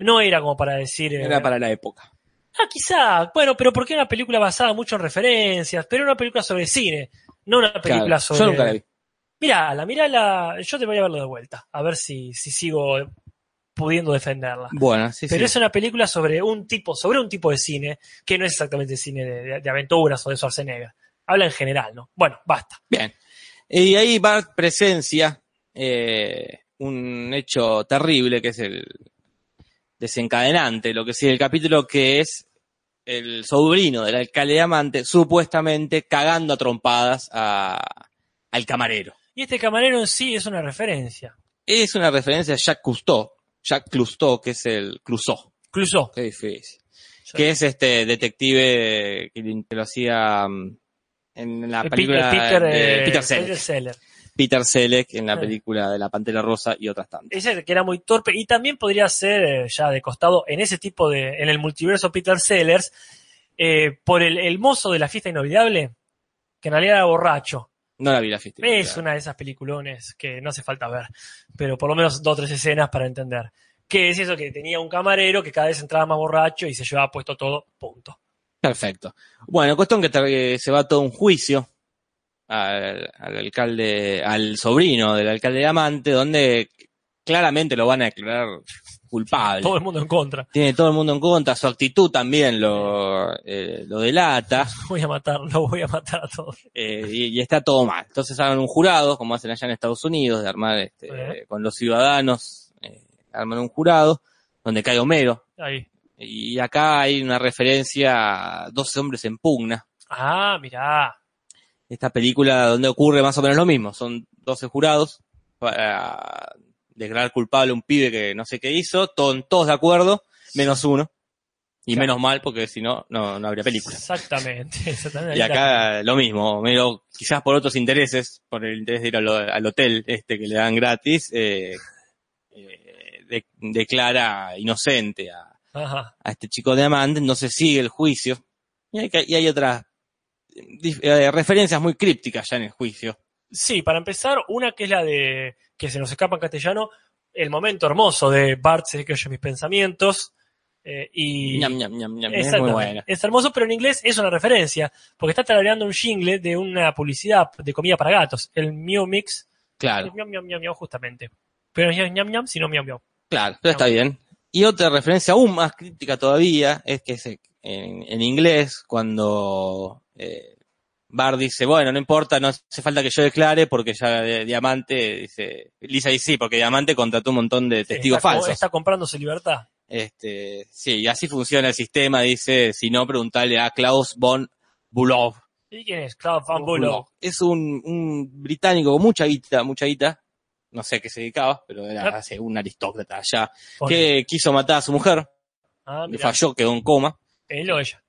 No era como para decir... eh, Era para la época. Ah, quizá. Bueno, pero porque era una película basada mucho en referencias, pero era una película sobre cine, no una película Claro, sobre... Yo nunca la vi. Mirala, mirala. Yo te voy a verlo de vuelta, a ver si, si sigo pudiendo defenderla. Bueno, sí, Pero sí. es una película sobre un tipo, sobre un tipo de cine que no es exactamente cine de, de- de aventuras o de Schwarzenegger. Habla en general, ¿no? Bueno, basta. Bien. Y ahí Bart presencia eh, un hecho terrible que es el desencadenante, lo que sigue el capítulo, que es el sobrino del alcalde de Amante, supuestamente cagando a trompadas a- al camarero. Y este camarero en sí es una referencia. Es una referencia a Jacques Cousteau, Jacques Cousteau, que es el Clouseau, Incluso. qué difícil, que es este detective que, que lo hacía mm, en la película Peter, de eh, Peter Selleck. Peter Sellers. Peter Selleck en la película de La Pantera Rosa y otras tantas. Ese que era muy torpe y también podría ser eh, ya de costado en ese tipo de, en el multiverso Peter Sellers, eh, por el, el mozo de la fiesta inolvidable, que en realidad era borracho. No la vi la fiesta. Es una de esas peliculones que no hace falta ver, pero por lo menos dos o tres escenas para entender. Que es eso que tenía un camarero que cada vez entraba más borracho y se llevaba puesto todo, punto. Perfecto. Bueno, cuestión que se va todo un juicio al, al alcalde, al sobrino del alcalde de Amante, donde claramente lo van a declarar culpable. Todo el mundo en contra. Tiene todo el mundo en contra, su actitud también lo, eh, lo delata, Voy a matar, lo voy a matar a todos. eh, y, y está todo mal. Entonces hagan un jurado, como hacen allá en Estados Unidos, de armar este, Eh. con los ciudadanos, eh, arman un jurado, donde cae Homero. Ahí. Y acá hay una referencia a 12 hombres en pugna. Ah, mirá. esta película donde ocurre más o menos lo mismo. Son 12 jurados para declarar culpable a un pibe que no sé qué hizo, todos, todos de acuerdo, menos uno. Y Claro. menos mal, porque si no, no, no habría película. Exactamente. exactamente. Y acá lo mismo, pero quizás por otros intereses, por el interés de ir al, al hotel este que le dan gratis, eh, eh, de- declara inocente a, Ajá. a este chico de Amante, no se sigue el juicio. Y hay, que- y hay otras eh, referencias muy crípticas ya en el juicio. Sí, para empezar, una que es la de que se nos escapa en castellano, el momento hermoso de Bart se que oye mis pensamientos. eh, y Ñam, ñam, ñam, ñam, Es muy Exactamente. buena. Es hermoso, pero en inglés es una referencia, porque está tarareando un jingle de una publicidad de comida para gatos, el Mew Mix, Claro, el justamente. Pero no es ñam, ñam, sino miam, miam. claro, pero está bien. Y otra referencia aún más crítica todavía es que se- en, en inglés, cuando eh, Bart dice, bueno, no importa, no hace falta que yo declare porque ya de- Diamante, dice, Lisa dice sí, porque Diamante contrató un montón de testigos está, falsos. Está comprándose libertad. Este, sí, y así funciona el sistema, dice, si no, preguntarle a Klaus von Bülow. ¿Y quién es? Cloud Van Bullock. Es un, un británico con mucha guita, mucha guita. No sé a qué se dedicaba, pero era hace un aristócrata allá. Pone. Que quiso matar a su mujer, Ah, le falló, quedó en coma. Él o ella.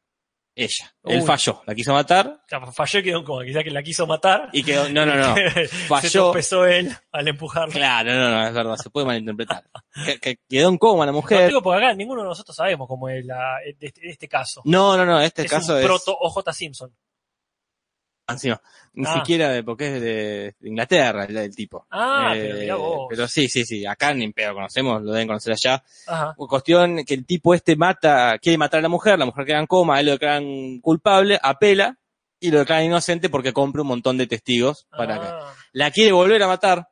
Ella. Uy. Él falló, la quiso matar Falló y quedó en coma. Quizá que la quiso matar. y quedó. No, no, no. Se Falló. tropezó él al empujarla. Claro, no, no, es verdad, se puede malinterpretar. Que, que quedó en coma la No mujer. digo porque acá ninguno de nosotros sabemos cómo es la, de este, este caso. No, no, no, este es caso un es. proto OJ Simpson. Encima, Ni Ah. siquiera de, porque es de, de Inglaterra el, el tipo. Ah, Eh, pero mirá vos. pero sí, sí, sí, acá ni pedo conocemos, lo deben conocer allá. Ajá. Cuestión que el tipo este mata, quiere matar a la mujer, la mujer queda en coma, él lo declaran culpable, apela y lo declaran inocente porque compra un montón de testigos para que Ah. la quiere volver a matar,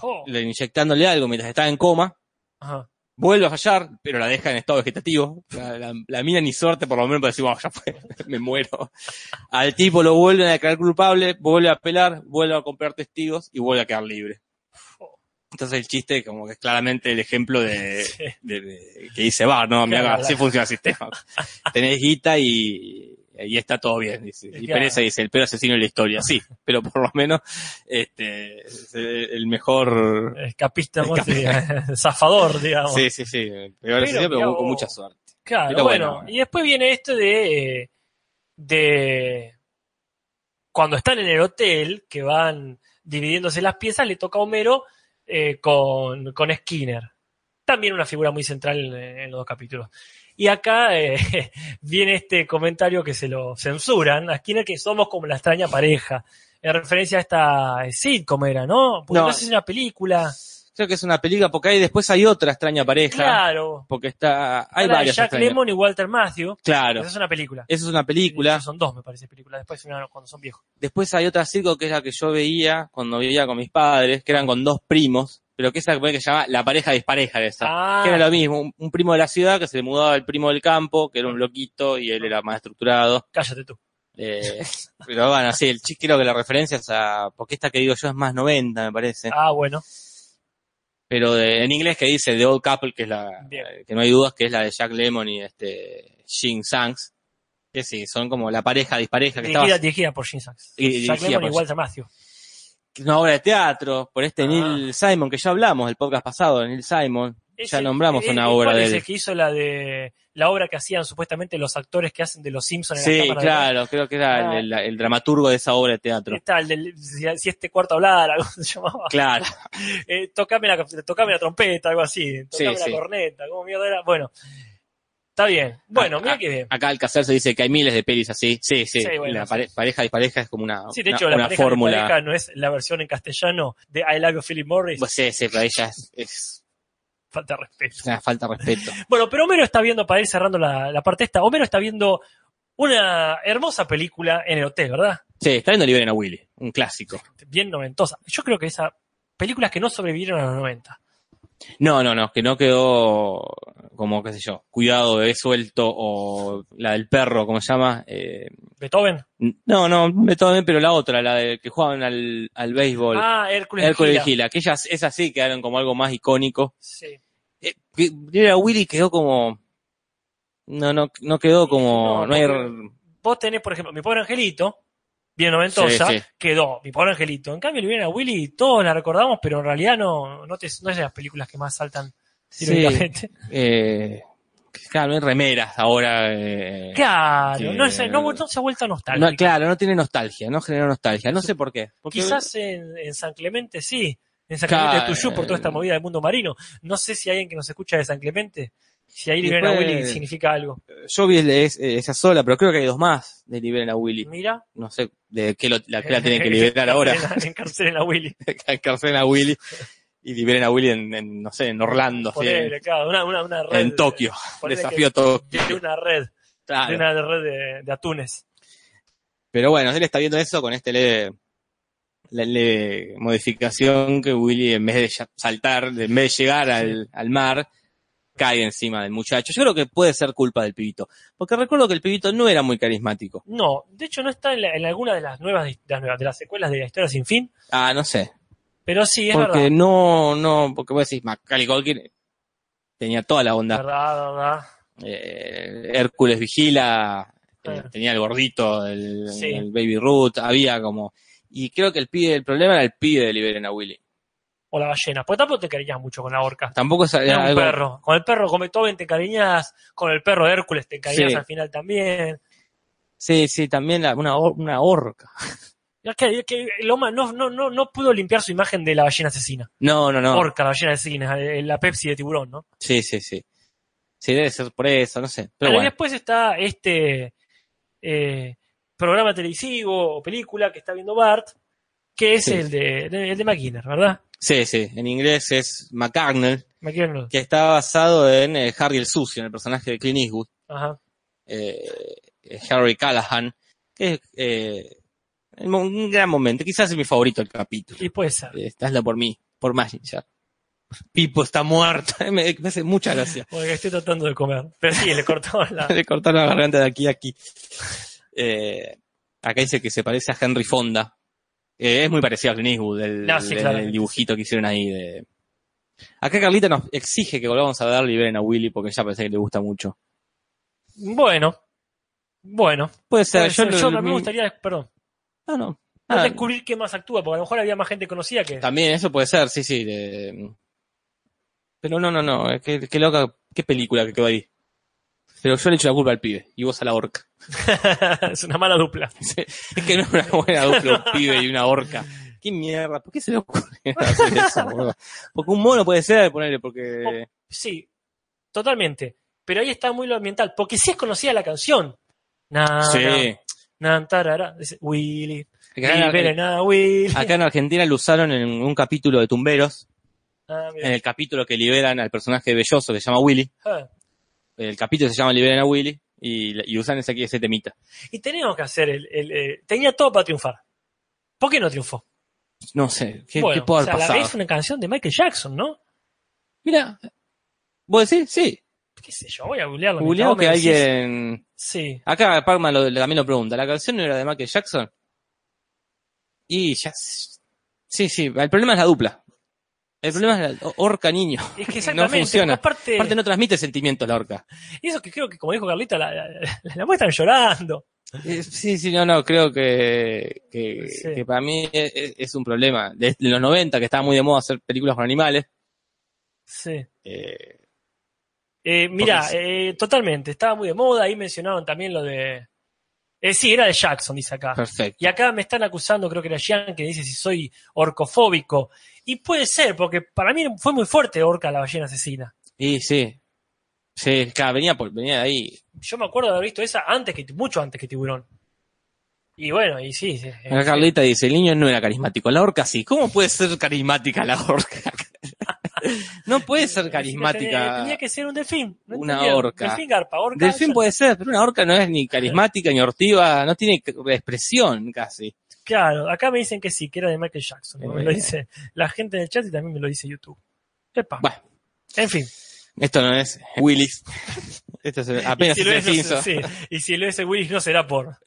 Oh. le- inyectándole algo mientras está en coma, Ajá. Vuelve a fallar, pero la deja en estado vegetativo. La, la- la mina ni suerte, por lo menos para decir, bueno, ya fue, me muero. Al tipo lo vuelven a declarar culpable, vuelve a apelar, vuelve a comprar testigos y vuelve a quedar libre. Entonces el chiste como que es claramente el ejemplo de, Sí. de- de- que dice va, no, mira, Claro, así funciona el sistema. Tenés guita y, y está todo bien, dice. Y. Pereza dice, el peor asesino de la historia, sí, pero por lo menos este es el mejor Escapista, ¿cómo se dice? Zafador, digamos. Sí, sí, sí. Peor Pero asesino, pero con, con mucha suerte. Claro, Pero bueno, bueno. y después viene esto de, de cuando están en el hotel, que van dividiéndose las piezas, le toca a Homero eh, con, con Skinner. También una figura muy central en, en los dos capítulos. Y acá eh, viene este comentario que se lo censuran a Skinner, que somos como la extraña pareja. En referencia a esta sitcom era, ¿no? Porque no, No. sé si es una película. Creo que es una película porque ahí después hay otra extraña pareja. Claro. Porque está, hay varias Jack extrañas. Lemmon y Walter Matthew. Claro. Esa es una película. Esa es una película. Son dos, me parece, películas. Después una cuando son viejos. Después hay otra circo que es la que yo veía cuando vivía con mis padres, que eran con dos primos, pero que es la que se llama La pareja dispareja de esa. Ah, Que era lo mismo, un, un primo de la ciudad que se le mudaba al primo del campo, que era un loquito y él era más estructurado. cállate tú. Eh, pero bueno, sí, el chiste creo que la referencia es a, porque esta que digo yo es más 90, me parece. Ah, bueno. pero de- en inglés que dice The Old Couple, que es la, Bien. que no hay dudas, que es la de Jack Lemmon y este Jim Sanks, que sí, son como la pareja dispareja que Dirigida, estaba dirigida por Gene Sachs. Y Jack y por- Walter Matthew. Es una obra de teatro, por este Ah. Neil Simon, que ya hablamos el podcast pasado, Neil Simon, ya nombramos eh, una eh, obra ¿cuál de es él. el que hizo la de la obra que hacían supuestamente los actores que hacen de los Simpsons en Sí, de claro, creo que era Ah. el, dramaturgo de esa obra de teatro. Está el del, si, si este cuarto hablara, algo se llamaba. Claro, Eh, tocame, la, tocame la trompeta, algo así. Tocame Sí, la sí. corneta, ¿cómo mierda era? Bueno, está bien. Bueno, Ah, mira ah, que bien. acá Alcácer se dice que hay miles de pelis así. Sí, sí, Sí, bueno, la pare- pareja dispareja es como una, Sí, de una- hecho, la una pareja, de fórmula. pareja no es la versión en castellano de I Love You, Philip Morris. Pues sí, sí, pero ella es, es Falta de respeto. una falta de respeto. Bueno, pero Homero está viendo, para ir cerrando la, la parte esta, Homero está viendo Una hermosa película en el hotel, ¿verdad? Sí, está viendo Liberen a Willy, un clásico. Bien noventosa. Yo creo que esa películas que no sobrevivieron a los 90. No, no, no, que no quedó como, qué sé yo, cuidado, bebé suelto o la del perro, ¿cómo se llama? Eh, Beethoven. no, no, Beethoven, pero la otra, la de que jugaban al, al béisbol. Ah, Hércules. Hércules Gila. Gila, que ellas, esas sí quedaron como algo más icónico. Sí. Eh, Willy quedó como, no, no, no quedó como, No, no, hay, Vos tenés, por ejemplo, Mi Pobre Angelito, bien noventosa, Sí, sí. quedó Mi Pobre Angelito. En cambio, Libera a Willy, todos la recordamos, pero en realidad no, no, te- no es de las películas que más saltan Sí. irónicamente. eh, claro, hay remeras ahora. eh, Claro, que- no, es- no, no se ha vuelto nostálgico. no, claro, no tiene nostalgia, no genera nostalgia, no sé por qué. Porque- Quizás en, en San Clemente sí, en San Claro, Clemente de Tuyú, por toda esta eh. movida del mundo marino. No sé si alguien que nos escucha de San Clemente, si ahí Y Libera a Willy significa algo. Yo vi es- esa sola, pero creo que hay dos más de Liberen a Willy. Mira. No sé de qué lo- la, qué la tienen que liberar ahora. Encarcelen a Willy. Encarcelen a Willy y liberen a Willy en, en, no sé, en Orlando, Ponele, claro, una, una, una red. en Tokio. Desafío que- Tokio. de una red, Claro. de una red de, de atunes. Pero bueno, él está viendo eso con este leve, leve modificación que Willy, en vez de saltar, en vez de llegar al, al mar, cae encima del muchacho. Yo creo que puede ser culpa del pibito. Porque recuerdo que el pibito no era muy carismático. No, de hecho no está en, la- en alguna de las nuevas, de las, nuevas- de las secuelas de la historia sin fin, Ah, no sé. pero sí, es porque verdad. no, no, porque vos decís, Macaulay Culkin tenía toda la onda. Verdad, verdad. Eh, Hércules Vigila, eh, Ah. tenía el gordito, el, Sí. el Baby Root, había como... Y creo que el pibe, el problema era el pibe de Liberen a Willy. O la ballena, porque tampoco te cariñas mucho con la orca. Tampoco es Era un algo- perro. Con el perro, con Beethoven te cariñas, con el perro de Hércules te cariñas Sí. al final también. Sí, sí, también la- una, una orca. Es que, es que Loma no, no, no, no pudo limpiar su imagen de la ballena asesina. No, no, no. Orca, la ballena asesina, eh, la Pepsi de tiburón, ¿no? Sí, sí, sí. Sí, debe ser por eso, no sé. Pero y después está este eh, programa televisivo o película que está viendo Bart, que es Sí. el de, el de McKinnon, ¿verdad? Sí, sí. En inglés es McCarnell, McKinnon. que está basado en eh, Harry el Sucio, en el personaje de Clint Eastwood. Ajá. eh, Harry Callahan, que es eh, un gran momento, quizás es mi favorito el capítulo. Y puede ser. Eh, Hazlo por mí, por Messenger. Pipo está muerto, me, me hace mucha gracia. Porque estoy tratando de comer. Pero sí, le cortó la. Le cortaron la garganta de aquí a aquí. Eh, acá dice que se parece a Henry Fonda. Eh, es muy parecido a Clint Eastwood, el, No, sí, el- claro. el dibujito que hicieron ahí. De... Acá Carlita nos exige que volvamos a dar Liberen a Willy porque ya parece que le gusta mucho. Bueno. Bueno. Puede ser, yo, me gustaría, perdón, No, no. Ah, descubrir qué más actúa, porque a lo mejor había más gente conocida que. También eso puede ser, sí, sí. de- Pero no, no, no. eh, Qué, qué loca, qué película que quedó ahí. Pero yo le echo la culpa al pibe y vos a la orca. es una mala dupla. Es que no es una buena dupla un pibe y una orca. ¿Qué mierda? ¿Por qué se le ocurre hacer eso, boludo? Porque un mono puede ser, ponerle, porque... Sí, totalmente. Pero ahí está muy lo ambiental, porque sí es conocida la canción. Na, Sí. na, na, tarara, dice, Willy, Acá en, Willy. acá en Argentina lo usaron en un capítulo de Tumberos, Ah, en el capítulo que liberan al personaje Belloso que se llama Willy. Ah. El capítulo se llama Liberen a Willy y, y usan ese, ese temita. Y teníamos que hacer el, el, eh, tenía todo para triunfar. ¿Por qué no triunfó? No sé, ¿qué, bueno, qué puede o sea, haber la es una canción de Michael Jackson, ¿no? Mira, ¿vos decís? Sí. ¿Qué sé yo? Voy a googlearlo. Mientras que decís. alguien... Sí. Acá Parkman lo- también lo pregunta. ¿La canción no era de Michael Jackson? Y ya... Sí, sí. El problema es la dupla. El problema es la orca niño. Es que no exactamente. funciona. Aparte, Aparte no transmite sentimientos la orca. y eso que creo que, como dijo Carlita, la, la, la- la muestran llorando. Eh, Sí, sí, no, no, creo que, que, Sí. que para mí es, es un problema. De los 90, que estaba muy de moda hacer películas con animales. Sí. eh, Eh, mira, eh, totalmente, estaba muy de moda, ahí mencionaron también lo de... Eh, sí, era de Jackson, dice acá. perfecto. Y acá me están acusando, creo que era Jean, que dice si soy orcofóbico. Y puede ser, porque para mí fue muy fuerte Orca la ballena asesina. Y sí. Sí, claro, venía, por, venía de ahí. Yo me acuerdo de haber visto esa antes que mucho antes que Tiburón. Y bueno, y sí, sí. Acá Carlita dice, el niño no era carismático, la orca sí. ¿Cómo puede ser carismática la orca? No puede ser carismática. tenía que ser un delfín. ¿no una entendieron? orca. Delfín garpa, orca. Delfín puede ser, pero una orca no es ni carismática ni hortiva, no tiene expresión casi. Claro, acá me dicen que sí, que era de Michael Jackson. ¿no? Me lo dice la gente en el chat y también me lo dice YouTube. Epa. Bueno, En fin. Esto no es Willis. Esto es apenas y, si es sí, y si lo es Willis no será por,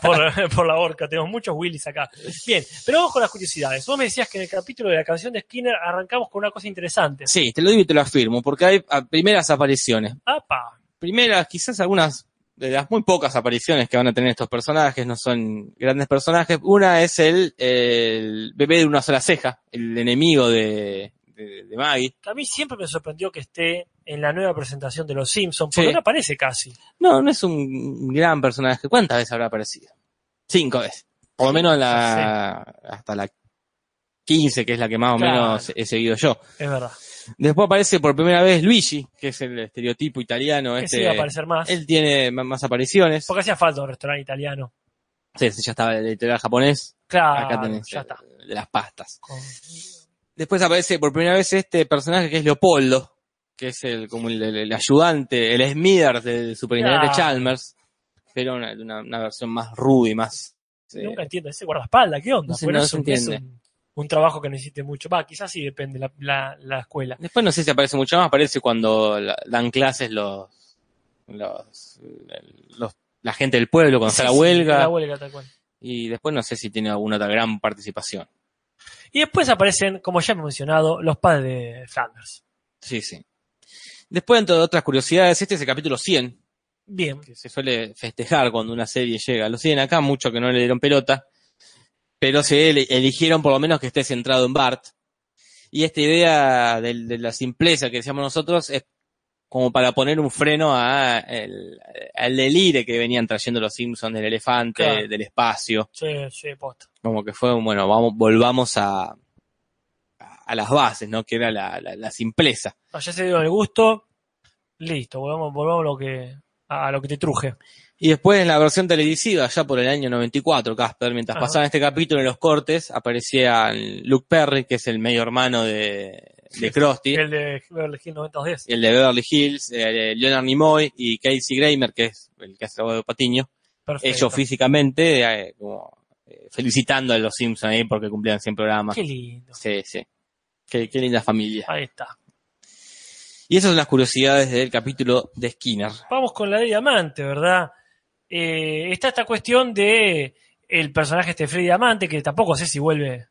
por, por la orca. Tenemos muchos Willis acá. Bien, pero vamos con las curiosidades. Vos me decías que en el capítulo de la canción de Skinner arrancamos con una cosa interesante. Sí, te lo digo y te lo afirmo, porque hay ah, primeras apariciones. ¡Apa! Primeras, quizás algunas de las muy pocas apariciones que van a tener estos personajes, no son grandes personajes. Una es el, el bebé de una sola ceja, el enemigo de, de, de Maggie. Que a mí siempre me sorprendió que esté en la nueva presentación de Los Simpsons, porque Sí. no aparece casi. No, no es un gran personaje. ¿Cuántas veces habrá aparecido? Cinco veces. Por lo menos hasta la 15, que es la que más o Claro. menos he seguido yo. Es verdad. Después aparece por primera vez Luigi, que es el estereotipo italiano. Que Este, sí va a aparecer más. Él tiene más apariciones. Porque hacía falta un restaurante italiano. Sí, ese ya estaba el literal japonés. Claro, Acá tenés ya está. de las pastas. Con- Después aparece por primera vez este personaje que es Leopoldo, que es el como el, el- el ayudante, el Smithers del superintendente. Chalmers, pero una, una, una versión más ruda y más... eh, Nunca entiendo ese guardaespaldas, ¿qué onda? No no se un, es entiende. un- un trabajo que necesite mucho. Va, quizás sí depende la, la, la escuela. Después no sé si aparece mucho más, aparece cuando la- dan clases los, los, los- la gente del pueblo, cuando está la Sí, sí, huelga, La huelga, tal cual. y después no sé si tiene alguna otra gran participación. Y después aparecen, como ya hemos mencionado, los padres de Flanders. Sí, sí. Después, entre otras curiosidades, este es el capítulo 100, Bien. que se suele festejar cuando una serie llega. Lo siguen acá, mucho que no le dieron pelota, pero se eligieron por lo menos que esté centrado en Bart. Y esta idea del- de, la simpleza que decíamos nosotros es como para poner un freno a el- al delire que venían trayendo los Simpsons del elefante, Claro. del espacio. Sí, sí, posta. Como que fue, bueno, vamos, volvamos a, a las bases, ¿no? Que era la, la- la simpleza. No, ya se dieron el gusto. Listo, volvamos, volvamos a lo que, a lo que te truje. Y después en la versión televisiva, ya por el año 94, Casper, mientras Ajá. pasaban este capítulo en los cortes, aparecía Luke Perry, que es el medio hermano de, de Krusty, El de Beverly Hills 90210. y el de Beverly Hills, eh, Leonard Nimoy y Casey Kramer, que es el que hace el de Patiño, Perfecto. ellos físicamente eh, como, eh, felicitando a los Simpsons ahí porque cumplían 100 programas. Qué lindo. Sí, sí. Qué, qué linda familia. Ahí está. Y esas son las curiosidades del capítulo de Skinner. Vamos con la de Diamante, ¿verdad? Está esta cuestión de el personaje este Freddy Diamante, que tampoco sé si vuelve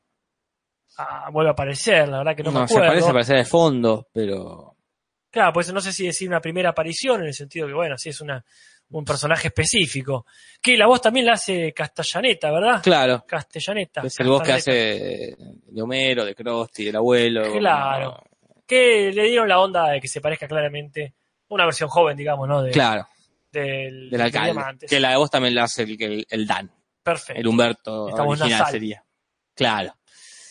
vuelve a aparecer, la verdad que no, me se acuerdo. parece aparecer de fondo, pero Claro, pues no sé si decir una primera aparición, en el sentido que, bueno, sí es una, un personaje específico. Que la voz también la hace Castellaneta, ¿verdad? claro, Castellaneta. es el voz que hace de Homero, de Krusty, del abuelo. Claro. Que le dieron la onda de que se parezca claramente una versión joven, digamos, ¿no? De, Claro, del, del alcalde. Que la voz también la hace el, el, el Dan, Perfecto. el Humberto Estamos original sería. Claro.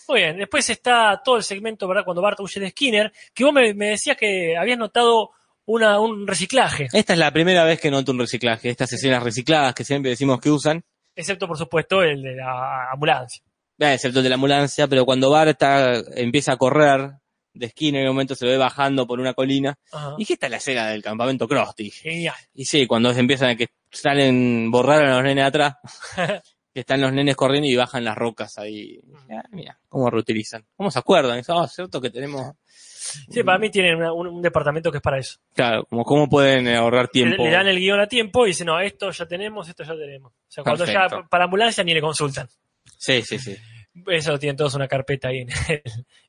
Muy bien, después está todo el segmento, ¿verdad? Cuando Bart huye de Skinner, que vos me, me decías que habías notado una, un reciclaje, Esta es la primera vez que noto un reciclaje, estas escenas recicladas que siempre decimos que usan, excepto por supuesto el de la ambulancia. eh, excepto el de la ambulancia, pero cuando Bart está- empieza a correr de Skinner, en un momento se lo ve bajando por una colina, Ajá. y que esta es la escena del campamento Krusty. Genial. Y sí, cuando empiezan a que salen borrar a los nenes atrás, que están los nenes corriendo y bajan las rocas ahí. Ah, mira, cómo reutilizan. ¿Cómo se acuerdan? Es ah, cierto que tenemos. Sí, para mí tienen una- un, un departamento que es para eso. Claro, como cómo pueden eh, ahorrar tiempo. le dan el guion a tiempo y dicen, no, esto ya tenemos, esto ya tenemos. O sea, cuando Perfecto. ya para ambulancia ni le consultan. Sí, sí, sí. Eso lo tienen todos una carpeta ahí en, el-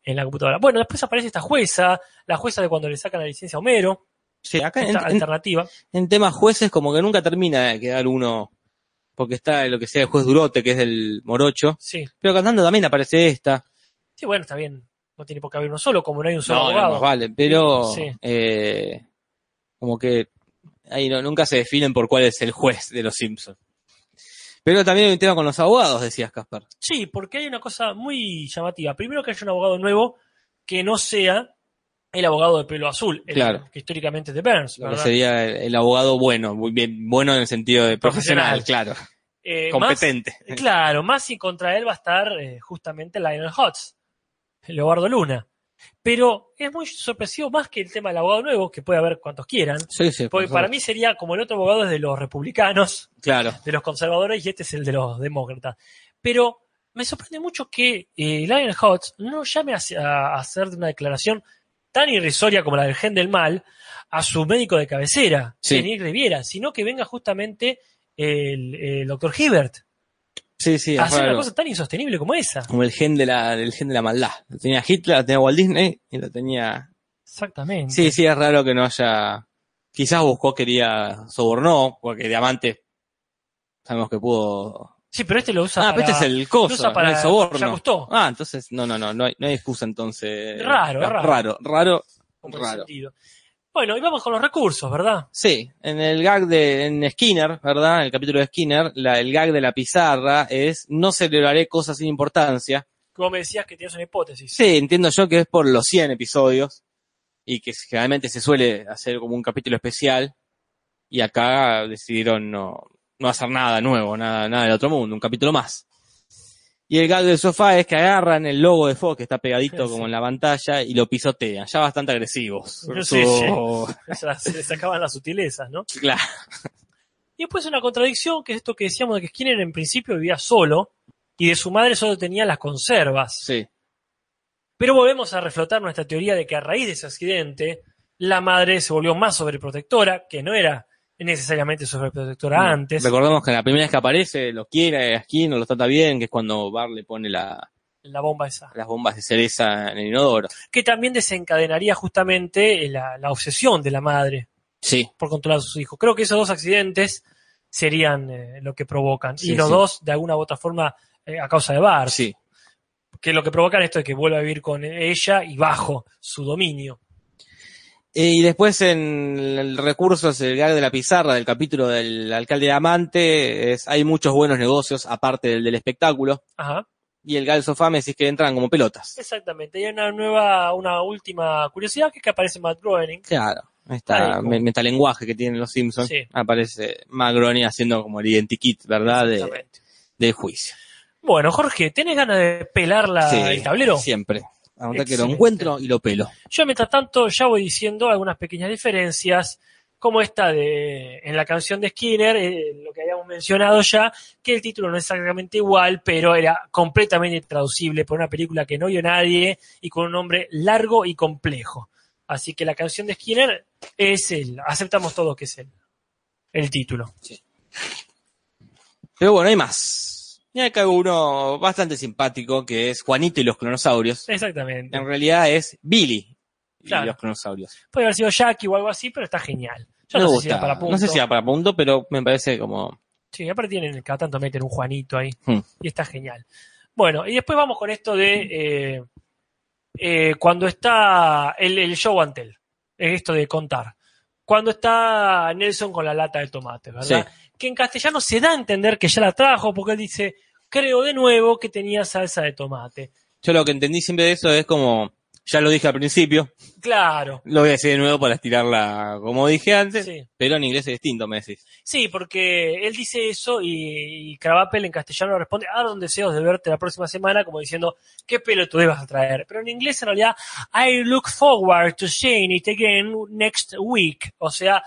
en la computadora. Bueno, después aparece esta jueza, la jueza de cuando le sacan la licencia a Homero, Sí, acá en, esta en- alternativa. en temas jueces como que nunca termina de quedar uno, porque está lo que sea el juez Durote, que es del Morocho, Sí. pero cantando también aparece esta. Sí, bueno, está bien. No tiene por qué haber uno solo, como no hay un solo No, no, abogado. más vale, pero Sí. eh, como que ahí no, nunca se definen por cuál es el juez de los Simpsons. Pero también hay un tema con los abogados, decías, Casper. Sí, porque hay una cosa muy llamativa. Primero que haya un abogado nuevo que no sea el abogado de pelo azul, el Claro. que históricamente es de Burns, Lo que ¿verdad? sería el, el abogado bueno, muy bien, bueno en el sentido de profesional, claro, Eh, competente. más- claro, más si contra él va a estar eh, justamente Lionel Hutz, Leobardo Luna. Pero es muy sorpresivo más que el tema del abogado nuevo, que puede haber cuantos quieran. Sí, sí. Porque para mí sería como el otro abogado es de los republicanos, Claro. de los conservadores, y este es el de los demócratas. Pero me sorprende mucho que eh, Lion Hutz no llame a, a hacer una declaración tan irrisoria como la del gen del mal a su médico de cabecera, Sí. Nick Riviera, sino que venga justamente el, el doctor Hibbert Sí, sí. a hacer una cosa tan insostenible como esa. Como el gen de la, el gen de la maldad. Lo tenía Hitler, lo tenía Walt Disney y lo tenía. Exactamente. Sí, sí, es raro que no haya. Quizás buscó, quería, sobornó, porque Diamante sabemos que pudo. Sí, pero este lo usa Ah, para... pero este es el coso, lo usa para el soborno. Cousteau. Ah, entonces, no, no, no, no hay, no hay excusa entonces. Raro, raro. Raro, raro, raro. sentido. Bueno, y vamos con los recursos, ¿verdad? Sí, en el gag de en Skinner, ¿verdad? En el capítulo de Skinner, la- el gag de la pizarra es no celebraré cosas sin importancia. Como me decías que tienes una hipótesis. Sí, entiendo yo que es por los 100 episodios y que generalmente se suele hacer como un capítulo especial y acá decidieron no, no hacer nada nuevo, nada, nada del otro mundo, un capítulo más. Y el gag del sofá es que agarran el logo de Fox que está pegadito Sí. como en la pantalla y lo pisotean, ya bastante agresivos. Su- Esas- Se le sacaban las sutilezas, ¿no? Claro. Y después una contradicción, que es esto que decíamos de que Skinner en principio vivía solo y de su madre solo tenía las conservas. Sí, Pero volvemos a reflotar nuestra teoría de que a raíz de ese accidente, la madre se volvió más sobreprotectora, que no era necesariamente sobreprotectora No, antes. Recordemos que la primera vez que aparece lo quiere a Skinner, lo trata bien, que es cuando Bar le pone la- La bomba esa. las bombas de cereza en el inodoro. Que también desencadenaría justamente la, la obsesión de la madre Sí, por controlar a sus hijos. Creo que esos dos accidentes serían eh, lo que provocan. Sí, y los sí. dos, de alguna u otra forma, eh, a causa de Bart. sí. Que lo que provocan esto es que vuelva a vivir con ella y bajo su dominio. Y después en el recurso, es el gag de la pizarra del capítulo del alcalde de Amante, es, hay muchos buenos negocios aparte del del espectáculo. Ajá. Y el sofá me decís que entran como pelotas. Exactamente. Y hay una nueva, una última curiosidad que es que aparece Matt Groening. Claro, esta como- me- metalenguaje que tienen los Simpsons. Sí. Aparece Magroni haciendo como el identikit, ¿verdad? De, Exactamente. del juicio. Bueno, Jorge, ¿tenés ganas de pelar la- Sí, el tablero? Siempre. Aguanta que lo encuentro y lo pelo. Yo, mientras tanto, ya voy diciendo algunas pequeñas diferencias, como esta de en la canción de Skinner, eh, lo que habíamos mencionado ya, que el título no es exactamente igual, pero era completamente traducible por una película que no vio nadie y con un nombre largo y complejo. Así que la canción de Skinner es el, aceptamos todos que es el, el título. Pero bueno, hay más. Y acá hay uno bastante simpático que es Juanito y los clonosaurios. Exactamente. En realidad es Billy y Claro. los clonosaurios. Puede haber sido Jackie o algo así, pero está genial. Yo no sé si era para punto. No sé si era para punto, pero me parece como. Sí, aparte tienen, cada tanto meten un Juanito ahí. Hmm. Y está genial. Bueno, y después vamos con esto de eh, eh, cuando está el, el show. Es esto de contar. Cuando está Nelson con la lata de tomate, ¿verdad? Que en castellano se da a entender que ya la trajo porque él dice, creo de nuevo que tenía salsa de tomate. Yo lo que entendí siempre de eso es como. Ya lo dije al principio, Claro. lo voy a decir de nuevo para estirarla como dije antes, Sí. pero en inglés es distinto, me decís. Sí, porque él dice eso y, y Cravapel en castellano responde, ah, don deseos de verte la próxima semana, como diciendo, qué pelo tú a traer. Pero en inglés en realidad, I look forward to seeing it again next week. O sea,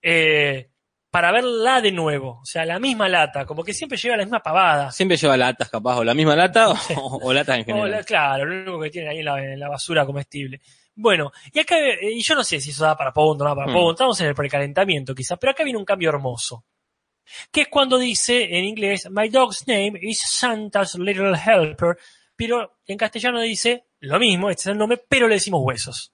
eh, para verla de nuevo. O sea, la misma lata, como que siempre lleva la misma pavada. Siempre lleva latas, capaz, o la misma lata o, o latas en general. la- claro, lo único que tienen ahí en la, en la basura comestible. Bueno, y acá, eh, y yo no sé si eso da para punto o no da para punto, estamos en el precalentamiento quizás, pero acá viene un cambio hermoso. Que es cuando dice en inglés, My dog's name is Santa's Little Helper, pero en castellano dice lo mismo, este es el nombre, pero le decimos huesos.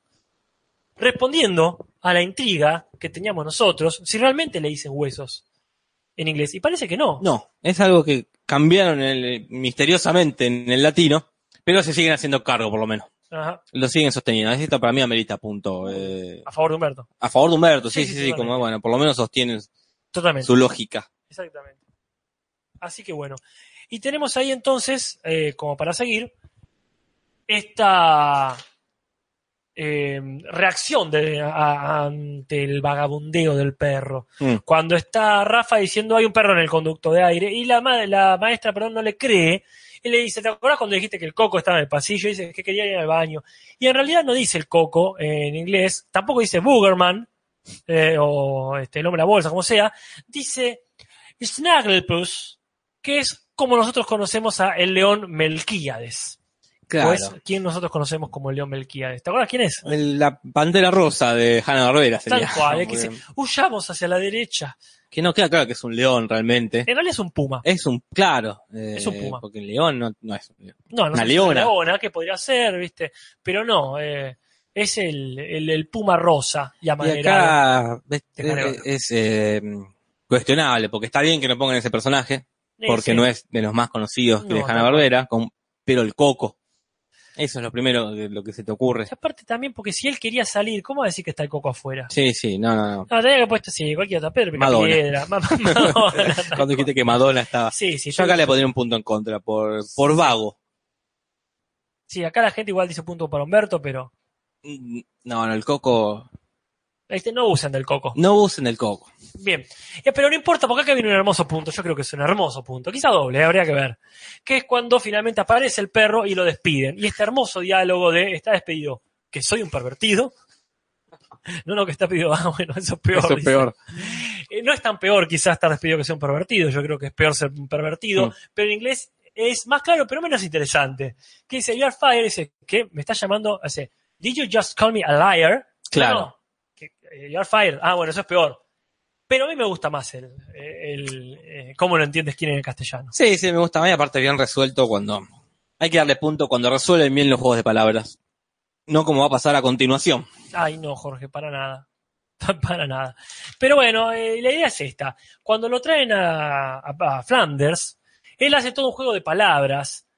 Respondiendo a la intriga que teníamos nosotros, si realmente le dicen huesos en inglés, y parece que no. No, es algo que cambiaron el- misteriosamente en el latino, pero se siguen haciendo cargo por lo menos. Ajá, Lo siguen sosteniendo. Esto para mí amerita punto. eh, a favor de Humberto. a favor de Humberto, sí, Sí, sí, como bueno, por lo menos sostienen Totalmente. su lógica. Exactamente. Así que bueno. Y tenemos ahí entonces, eh, como para seguir, esta eh, reacción de, a- ante el vagabundeo del perro. Mm. Cuando está Rafa diciendo hay un perro en el conducto de aire y la, ma- la maestra perdón, no le cree Y le dice, ¿te acuerdas cuando dijiste que el coco estaba en el pasillo? Y dice que quería ir al baño. Y en realidad no dice el coco en inglés, tampoco dice Boogerman, eh, o este, el hombre de la bolsa, como sea. Dice Snagglepuss, que es como nosotros conocemos a el león Melquíades. Claro. Pues, ¿quién nosotros conocemos como el león Melquíades? ¿Te acuerdas quién es? El- La pantera rosa de Hanna Barbera sería. Tal cual, es que dice, huyamos hacia la derecha. que no queda claro que es un león realmente. En realidad es un puma. Es un, claro. eh, Es un puma. Porque el león no, no es un león. No, no Una sé si leona. leona, que podría ser, ¿viste? Pero no, eh, es el, el, el puma rosa y Y acá es, es, eh, cuestionable, porque está bien que no pongan ese personaje, porque sí. no es de los más conocidos No, de Hanna Barbera, pero el coco. Eso es lo primero que, lo que se te ocurre. Y aparte también, porque si él quería salir, ¿cómo va a decir que está el coco afuera? Sí, sí, no, no, no. No, tenía que puesto, sí, cualquier otra Pedro Madonna. Ma- Madonna. Cuando dijiste que Madonna estaba. Sí, sí. Yo acá le pondría un punto en contra, por, por vago. Sí, acá la gente igual dice punto para Humberto, pero Mm, No, no, el coco. Este, no usan del coco. No usen el coco. Bien. Eh, pero no importa, porque acá viene un hermoso punto. Yo creo que es un hermoso punto. Quizá doble, eh, habría que ver. Que es cuando finalmente aparece el perro y lo despiden. Y este hermoso diálogo de está despedido, que soy un pervertido. No, no, que está pedido. Ah, bueno, eso es peor. Eso es peor. Eh, no es tan peor quizás estar despedido que ser un pervertido. Yo creo que es peor ser un pervertido. Mm. Pero en inglés es más claro, pero menos interesante. Que dice, you're fired. Dice, ¿qué? Me está llamando. Dice, did you just call me a liar? Claro. No, you're fired. Ah, bueno, eso es peor. Pero a mí me gusta más el, el, eh, cómo lo entiendes quién en el castellano. Sí, sí, me gusta más y aparte bien resuelto cuando... Hay que darle punto cuando resuelven bien los juegos de palabras. No como va a pasar a continuación. Ay, no, Jorge, para nada. Para nada. Pero bueno, eh, la idea es esta. Cuando lo traen a, a- a Flanders, él hace todo un juego de palabras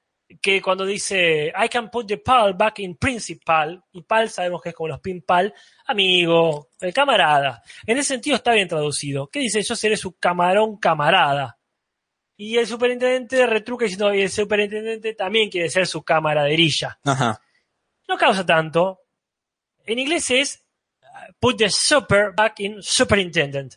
que cuando dice I can put the pal back in principal, y pal sabemos que es como los pin pal, amigo, el camarada. En ese sentido está bien traducido. ¿Qué dice? Yo seré su camarón camarada. Y el superintendente retruca diciendo, y el superintendente también quiere ser su camaraderilla Ajá. no causa tanto. En inglés es put the super back in superintendent.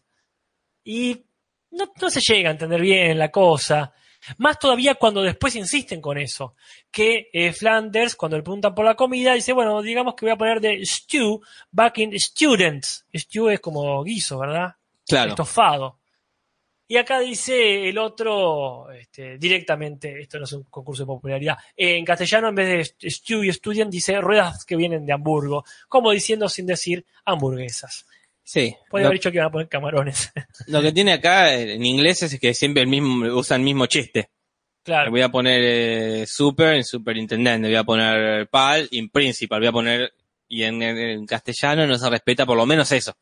Y no, no se llega a entender bien la cosa. Más todavía cuando después insisten con eso. Que eh, Flanders, cuando le preguntan por la comida, dice, bueno, digamos que voy a poner de stew back in students. Stew es como guiso, ¿verdad? Claro. estofado. Y acá dice el otro este, directamente, esto no es un concurso de popularidad, en castellano en vez de stew y student dice ruedas que vienen de Hamburgo, como diciendo sin decir hamburguesas. Sí. Puede haber dicho que iban a poner camarones. lo que tiene acá en inglés es que siempre el mismo, usa el mismo chiste. Le claro, voy a poner eh, super en superintendente, voy a poner pal en principal, voy a poner, y en, en- castellano no se respeta por lo menos eso.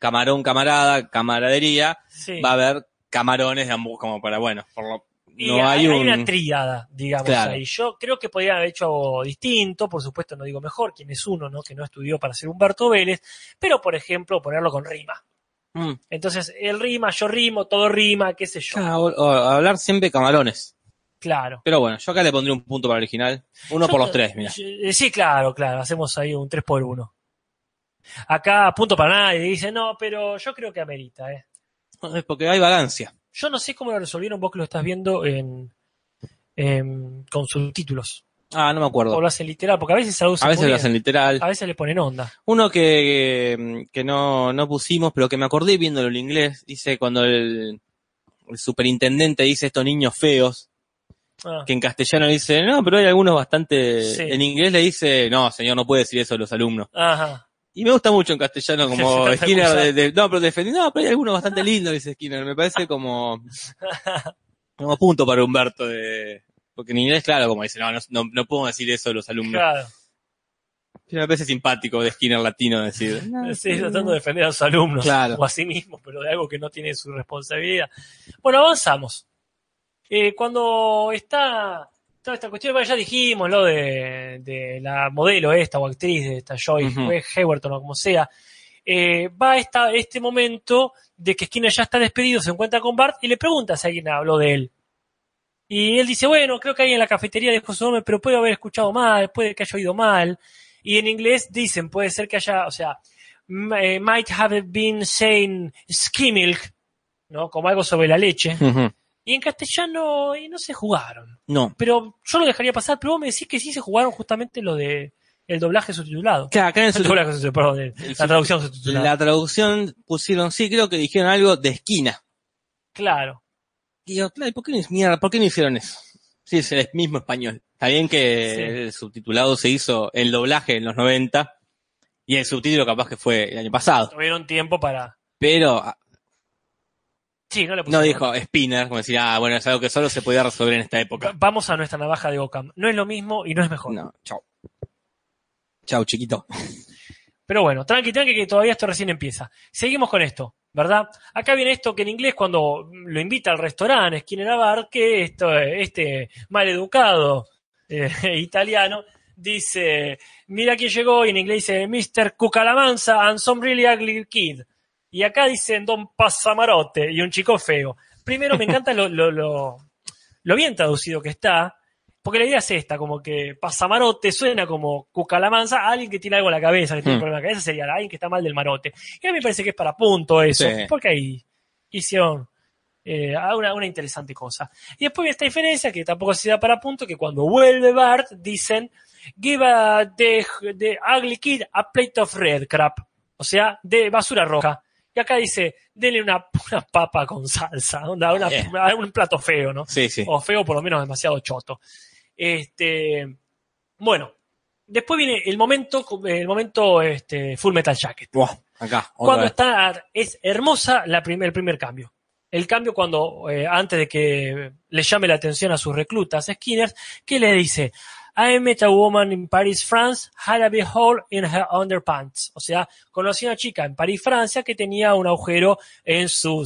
Camarón, camarada, camaradería, sí. va a haber camarones de Hamburgo, como para, bueno, por lo, Y no hay, un... una tríada, digamos, Claro. ahí. Yo creo que podrían haber hecho algo distinto, por supuesto no digo mejor, quien es uno, ¿no? Que no estudió para ser Humberto Vélez, pero por ejemplo ponerlo con rima. Mm. Entonces, él rima, yo rimo, todo rima, qué sé yo. Claro, o- o hablar siempre camarones. Claro. Pero bueno, yo acá le pondré un punto para el original. Uno Yo por los tres, mira. eh, Sí, claro, claro. Hacemos ahí un 3 por 1 Acá, punto para nadie. Dice, no, pero yo creo que amerita, ¿eh? Es porque hay vagancia. Yo no sé cómo lo resolvieron vos que lo estás viendo en, en- con subtítulos. Ah, no me O acuerdo. lo hacen literal, porque a veces traducen A veces muy lo hacen literal. A veces le ponen onda. Uno que, que no, no pusimos, pero que me acordé viéndolo en inglés, dice cuando el, el superintendente dice estos niños feos, Ah, que en castellano dice, no, pero hay algunos bastante... Sí. En inglés le dice, no, señor, no puede decir eso de los alumnos. Ajá. Y me gusta mucho en castellano como Skinner, de, de- no, pero defendiendo, no, pero hay algunos bastante lindos, dice Skinner. Me parece como, como punto para Humberto de, porque en inglés, claro, como dice, no, no, no, puedo decir eso de los alumnos. Claro. Pero me parece simpático de Skinner latino decir. Sí, tratando de defender a los alumnos. Claro. O a sí mismo, pero de algo que no tiene su responsabilidad. Bueno, avanzamos. Eh, cuando está toda esta cuestión, bueno, ya dijimos lo de, de la modelo esta o actriz de esta Joy Ujú. Haverton o como sea, eh, va esta, este momento de que Skinner ya está despedido, se encuentra con Bart y le pregunta si alguien habló de él. Y él dice, bueno, creo que alguien en la cafetería dijo su nombre, pero puede haber escuchado mal, puede que haya oído mal. Y en inglés dicen, puede ser que haya, o sea, eh, might have been saying skim milk, ¿no? Como algo sobre la leche. Ujú. Y en castellano y no se jugaron. No. Pero yo lo dejaría pasar, pero vos me decís que sí se jugaron justamente lo de el doblaje subtitulado. Claro, acá en el doblaje subtitulado, perdón, el- el la traducción subti- subtitulada. la traducción pusieron, sí, creo que dijeron algo de esquina. Claro. Y digo, claro, ¿y ¿por qué, no, mierda, ¿por qué no hicieron eso? Sí, es el mismo español. Está bien que Sí. el subtitulado se hizo el doblaje en los 90 y el subtítulo capaz que fue el año pasado. Tuvieron tiempo para. Pero Sí, no le no pusieron. dijo Spinner, como decir, ah, bueno, es algo que solo se podía resolver en esta época. Vamos a nuestra navaja de Ocam. No es lo mismo y no es mejor. No, chao. Chao, chiquito. Pero bueno, tranqui, tranqui, que todavía esto recién empieza. Seguimos con esto, ¿verdad? Acá viene esto que en inglés, cuando lo invita al restaurante, Skinner a bar, que esto, este maleducado eh, italiano dice: Mira quién llegó, y en inglés dice Mr. Cucalamanza and some really ugly kid. Y acá dicen Don Pasamarote y un chico feo. Primero me encanta lo, lo, lo, lo bien traducido que está, porque la idea es esta, como que pasamarote suena como cucalamanza a alguien que tiene algo en la cabeza, que tiene un Hmm. problema en la cabeza, sería alguien que está mal del marote. Y a mí me parece que es para punto eso, Sí. porque ahí hicieron eh, una, una interesante cosa. Y después esta diferencia, que tampoco se da para punto, que cuando vuelve Bart, dicen, give a the, the ugly kid a plate of red crap, o sea, de basura roja. Y acá dice, denle una, una papa con salsa, onda, una- Bien. un plato feo, ¿no? Sí, sí. o feo por lo menos demasiado choto. Este, bueno, después viene el momento, el momento este, Full Metal Jacket. Acá, Cuando vez. está, es hermosa la primer, el primer cambio. El cambio cuando, eh, antes de que le llame la atención a sus reclutas, Skinner, que le dice, I met a woman in Paris, France, had a big hole in her underpants. O sea, conocí a una chica en París, Francia, que tenía un agujero en su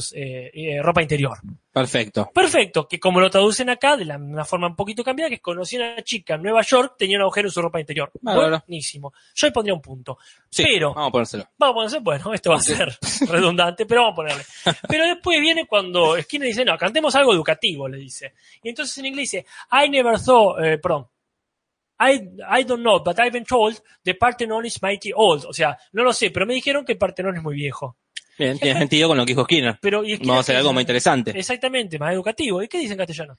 ropa interior. Perfecto. Perfecto, que como lo traducen acá, de la, una forma un poquito cambiada, que conocí a una chica en Nueva York, tenía un agujero en su ropa interior. Bárbaro. Buenísimo. Yo le pondría un punto. Sí, Pero, vamos a ponérselo. vamos a ponerse, bueno, esto va a ser redundante, pero vamos a ponerle. Pero después viene cuando Skinner dice, no, cantemos algo educativo, le dice. Y entonces en inglés dice, I never thought, eh, perdón, I, I don't know, but I've been told the Parthenon is mighty old. O sea, no lo sé, pero me dijeron que el Parthenon es muy viejo. Bien, tiene sentido con lo que dijo Skinner. Pero, y Skinner Vamos a hacer algo más interesante. Exactamente, más educativo. ¿Y qué dice en castellano?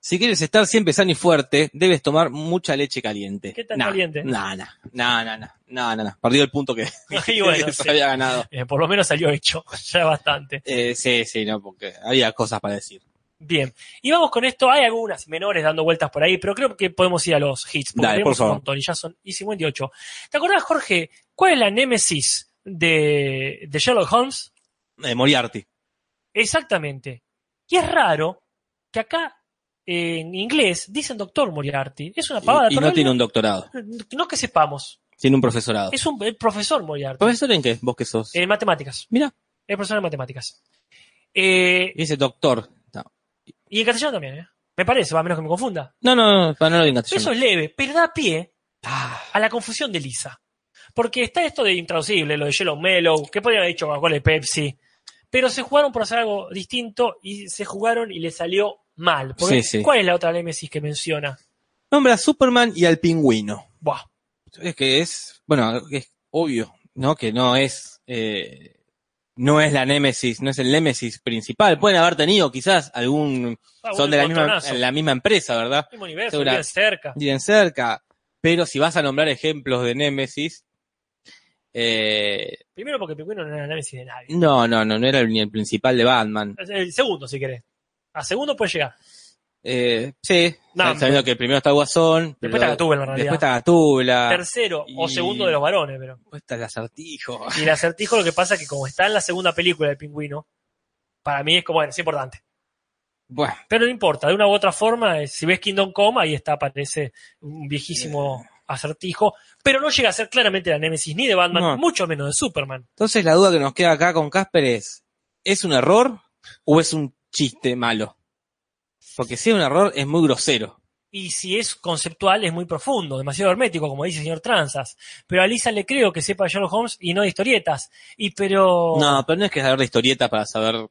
Si quieres estar siempre sano y fuerte, debes tomar mucha leche caliente. ¿Qué tan Nah, caliente? No, no, no, no, no, no. Perdió el punto que, bueno, que sí. se había ganado. Eh, por lo menos salió hecho, ya bastante. Eh, sí, sí, no, porque había cosas para decir. Bien, y vamos con esto. Hay algunas menores dando vueltas por ahí, pero creo que podemos ir a los hits. Porque Dale, tenemos por favor. un montón y ya son y 58. ¿Te acordás, Jorge, cuál es la némesis de, de Sherlock Holmes? Eh, Moriarty. Exactamente. Y es raro que acá en inglés dicen doctor Moriarty. Es una pavada. Y, y no tiene un doctorado. no que sepamos. Tiene un profesorado. Es un el profesor Moriarty. ¿Profesor en qué? ¿Vos que sos? En matemáticas. Mira, Es profesor de matemáticas. Eh, dice doctor. No, y en castellano también, ¿eh? Me parece, va a menos que me confunda. no, no, para no lo digas. Eso es leve, pero da pie Ah, a la confusión de Lisa. Porque está esto de intraducible, lo de Yellow Mellow, que podrían haber dicho Coca-Cola y Pepsi. Pero se jugaron por hacer algo distinto y se jugaron y le salió mal. Porque, Sí, sí. ¿Cuál es la otra némesis que menciona? Nombra a Superman y al pingüino. Buah. Es que es, bueno, es obvio, ¿no? Que no es, eh, no es la némesis, no es el némesis principal. Pueden haber tenido quizás algún, Ah, son de la misma, encontronazo. la misma empresa, ¿verdad? Mismo universo, Segura- bien cerca. Viven cerca. Pero si vas a nombrar ejemplos de némesis, eh, Primero porque Pingüino no era la némesis de nadie. no, no, no, no era ni el principal de Batman. El segundo, si querés. A segundo puede llegar. Eh, sí, No, sabiendo que el primero está Guasón. Después está Gatúbela, en realidad. Después está Gatúbela. Tercero o segundo de los varones, pero. Después está el acertijo. Y el acertijo lo que pasa es que como está en la segunda película del pingüino, para mí es como, bueno, es importante. Bueno, Pero no importa, de una u otra forma, eh, si ves Kingdom Come, ahí está, aparece un viejísimo acertijo, pero no llega a ser claramente la némesis ni de Batman, No. mucho menos de Superman. entonces la duda que nos queda acá con Casper es, ¿es un error o es un chiste malo? Porque si es un error es muy grosero. Y si es conceptual, es muy profundo, demasiado hermético, como dice el señor Tranzas. Pero a Lisa le creo que sepa Sherlock Holmes y no de historietas. Y pero. No, pero no es que saber de historieta para saber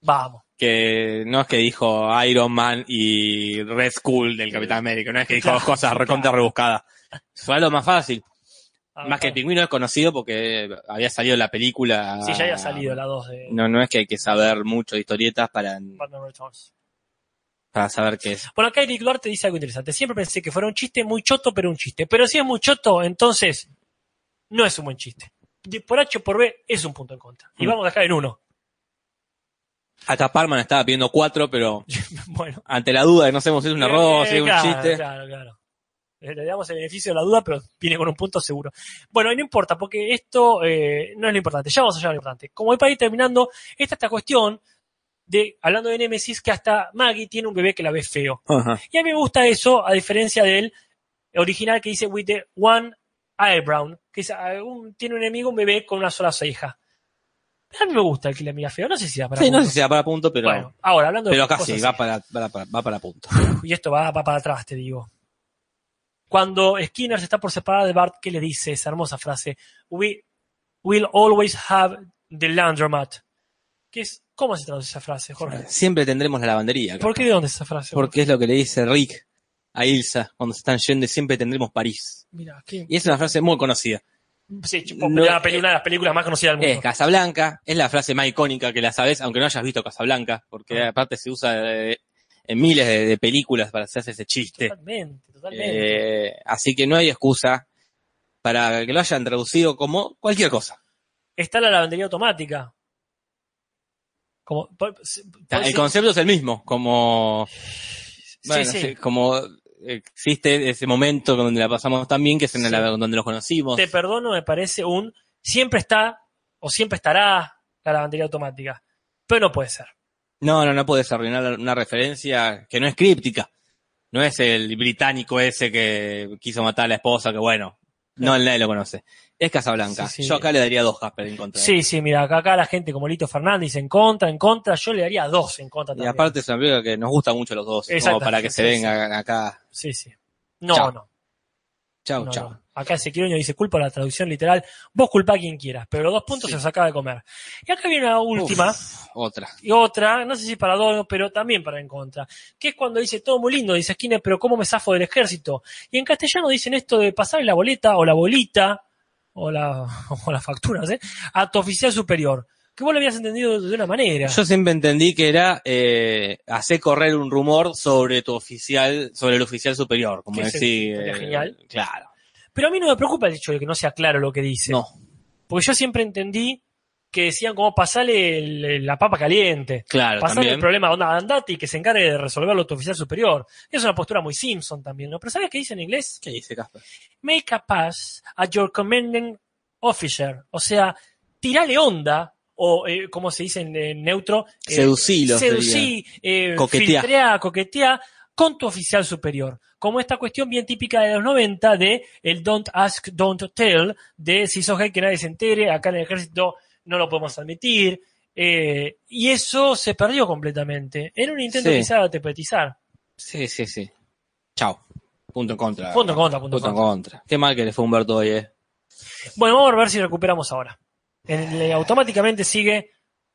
Vamos. que no es que dijo Iron Man y Red Skull del Capitán América, no es que dijo Claro, cosas recontra rebuscadas. Fue lo más fácil. Más que el pingüino es conocido porque había salido la película. Sí, ya había salido la 2 de No, no es que hay que saber mucho de historietas para, Batman Returns. Para saber qué es. Bueno, acá Eric Duarte dice algo interesante. Siempre pensé que fuera un chiste muy choto, pero un chiste. Pero si es muy choto, entonces no es un buen chiste. Por H o por B es un punto en contra. Y Mm. vamos a dejar en uno. Acá Parman estaba pidiendo cuatro, pero bueno. ante la duda de no sabemos si es un error, Eh, si es un chiste. Claro, claro. Eh, Le damos el beneficio de la duda, pero viene con un punto seguro. Bueno, y no importa, porque esto eh, no es lo importante. Ya vamos a llegar a lo importante. Como voy para ir terminando, esta esta cuestión de, hablando de Nemesis, que hasta Maggie tiene un bebé que la ve feo. Ajá. Y a mí me gusta eso, a diferencia del original que dice with the one eyebrow, que es, ah, un- tiene un enemigo, un bebé con una sola ceja. A mí me gusta el que le mira feo, no sé si da para Sí, no punto. sé si va para punto, pero, Bueno, ahora hablando de pero cosas casi, va para, para, para- va para punto. y esto va, va para atrás, te digo. Cuando Skinner se está por separar de Bart, ¿qué le dice esa hermosa frase? We will always have the laundromat. ¿Qué es? ¿Cómo se traduce esa frase, Jorge? Siempre tendremos la lavandería. acá. ¿Por qué de dónde es esa frase? Porque es lo que le dice Rick a Ilsa cuando se están yendo y siempre tendremos París. Mira, ¿qué? Y es una frase muy conocida. Sí, No, una, de las películas más conocidas del Es mundo. Casablanca, es la frase más icónica que la sabes, aunque no hayas visto Casablanca, porque Ah. aparte se usa eh, en miles de, de películas para hacerse ese chiste. Totalmente, totalmente. Eh, así que no hay excusa para que lo hayan traducido como cualquier cosa. Está la lavandería automática. Como, el concepto es el mismo, como, bueno, sí, sí. sí, como existe ese momento donde la pasamos tan bien que es en Sí. la- donde los conocimos. Te perdono, me parece un siempre está o siempre estará la lavandería automática. Pero no puede ser. No, no, no puedes arruinar una referencia que no es críptica. No es el británico ese que quiso matar a la esposa, que bueno, no nadie lo conoce. Es Casablanca. Sí, sí. Yo acá le daría dos Jasper en contra. Sí, sí, mira, acá, acá la gente como Lito Fernández en contra, en contra, yo le daría dos en contra Y también. aparte es una película que nos gusta mucho los dos, como para que se vengan acá. Sí, sí. No, no. Chau, no, chau. no. Acá Ezequiel dice culpa la traducción literal. Vos culpa a quien quieras, pero los dos puntos se los acaba de comer. Y acá viene una última. Uf, otra. y otra, no sé si para dos, pero también para en contra, que es cuando dice todo muy lindo, dice Skinner, pero ¿cómo me zafo del ejército? Y en castellano dicen esto de pasar la boleta o la bolita o la, o la factura, ¿sí? a tu oficial superior, que vos lo habías entendido de una manera. Yo siempre entendí que era eh, hacer correr un rumor sobre tu oficial, sobre el oficial superior, como decir. eh, genial. Claro. Pero a mí no me preocupa el hecho de que no sea claro lo que dice. No, Porque yo siempre entendí que decían como pasarle el- la papa caliente. claro, Pasarle el problema, onda, andate y que se encargue de resolverlo tu oficial superior. Es una postura muy Simpson también, ¿no? Pero ¿sabes qué dice en inglés? ¿Qué dice Casper? make a pass at your commanding officer. O sea, tirale onda, o eh, como se dice en, en neutro, eh, Seducilo, seducí, eh, Coqueteá. filtrea, coquetea con tu oficial superior. Como esta cuestión bien típica de los 90 de el don't ask, don't tell, de si sos gay que nadie se entere, acá en el ejército no lo podemos admitir. eh, y eso se perdió completamente. Era un intento Sí. quizá de tepetizar. Sí, sí, sí. Chao. Punto en contra. Punto en contra, punto en Punto en contra. Qué mal que le fue Humberto hoy, eh. Bueno, vamos a ver si recuperamos ahora. En- le- automáticamente sigue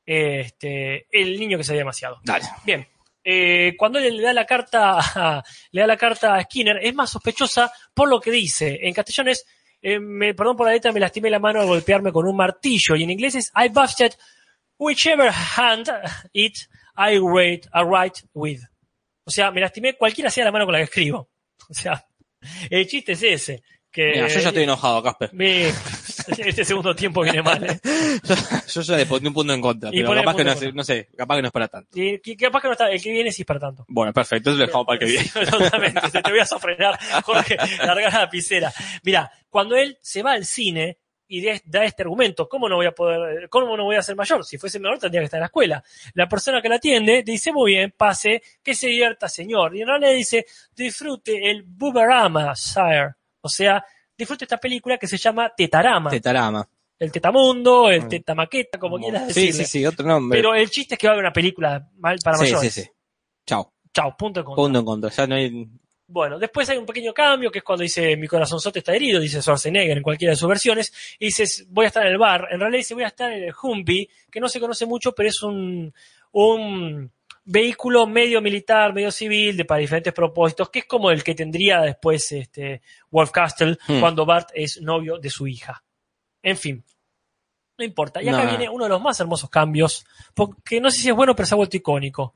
eh, este, el niño que se ve demasiado. Dale. Bien. Eh, cuando él le da la carta a, le da la carta a Skinner, es más sospechosa por lo que dice. En castellano es, eh, me, perdón por la letra, me lastimé la mano al golpearme con un martillo. Y en inglés es, I busted whichever hand it I write, I write with. O sea, me lastimé cualquiera sea la mano con la que escribo. O sea, el chiste es ese. Que, Mira, yo ya estoy enojado, Casper. Este segundo tiempo viene mal. ¿eh? Yo, yo ya le pondí un punto en contra, Y pero capaz que no, contra. no sé, capaz que no es para tanto. Y, que- capaz que no está, el que viene sí es para tanto. Bueno, perfecto, entonces lo dejamos para el que viene. Sí, Totalmente, te, te voy a sofrenar, Jorge, largar la lapicera. Mira, cuando él se va al cine y da este argumento, ¿cómo no voy a poder, cómo no voy a ser mayor? Si fuese menor tendría que estar en la escuela. La persona que la atiende dice, muy bien, pase, que se divierta, señor. Y en realidad dice, disfrute el Buberama, sire. O sea, disfrute esta película que se llama Tetarama. Tetarama. el Tetamundo, el Tetamaqueta, como quieras Sí, decirle. sí, sí, otro nombre. Pero el chiste es que va a haber una película mal para sí, mayores. sí, sí. Chao. Chao, punto de contra. Punto en contra. Ya no hay. Bueno, después hay un pequeño cambio, que es cuando dice mi corazonzote está herido, dice Schwarzenegger en cualquiera de sus versiones, y dices voy a estar en el bar. En realidad dice voy a estar en el Humvee, que no se conoce mucho, pero es un, un vehículo medio militar, medio civil, de para diferentes propósitos, que es como el que tendría después este Wolf Castle Hmm. cuando Bart es novio de su hija. En fin, no importa. Y acá No. viene uno de los más hermosos cambios, porque no sé si es bueno, pero se ha vuelto icónico.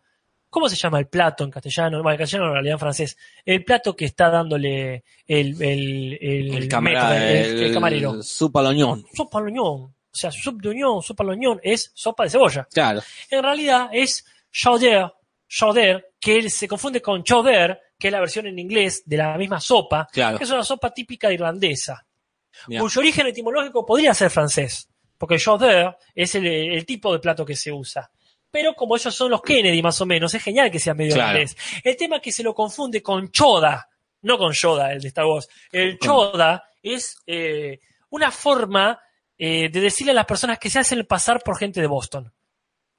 ¿Cómo se llama el plato en castellano? Bueno, en castellano en realidad en francés. El plato que está dándole el, el, el, El, camara- maître, el- el camarero. sopa. Sopa. O sea, soup de oñón, sopa oñón es sopa de cebolla. Claro. En realidad es chowder, chowder, que él se confunde con chowder, que es la versión en inglés de la misma sopa, Claro. que es una sopa típica irlandesa, cuyo origen etimológico podría ser francés, porque chowder es el, el tipo de plato que se usa. Pero como ellos son los Kennedy más o menos, es genial que sea medio Claro. irlandés. El tema es que se lo confunde con choda, no con Yoda, el de Star Wars. El choda es eh, una forma eh, de decirle a las personas que se hacen pasar por gente de Boston.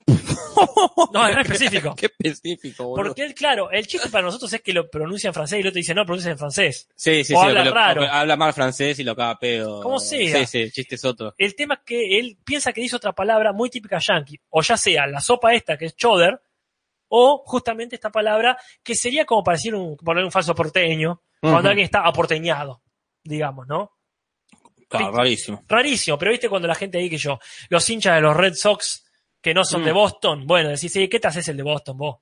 No, es re específico. Qué específico, boludo. Porque él, claro, el chiste para nosotros es que lo pronuncia en francés y el otro dice, no, pronuncia en francés. Sí, sí, o sí. habla lo- raro. habla mal francés y lo caga pedo. Como sea. Sí, sí, el chiste es otro. El tema es que él piensa que dice otra palabra muy típica yankee, o ya sea la sopa esta que es choder, o justamente esta palabra que sería como para decir un, poner un falso porteño, cuando alguien está aporteñado, digamos, ¿no? Claro, rarísimo. Rarísimo, pero viste cuando la gente ahí que yo, los hinchas de los Red Sox que no son Mm. de Boston, bueno, decís, sí, ¿qué te haces el de Boston vos?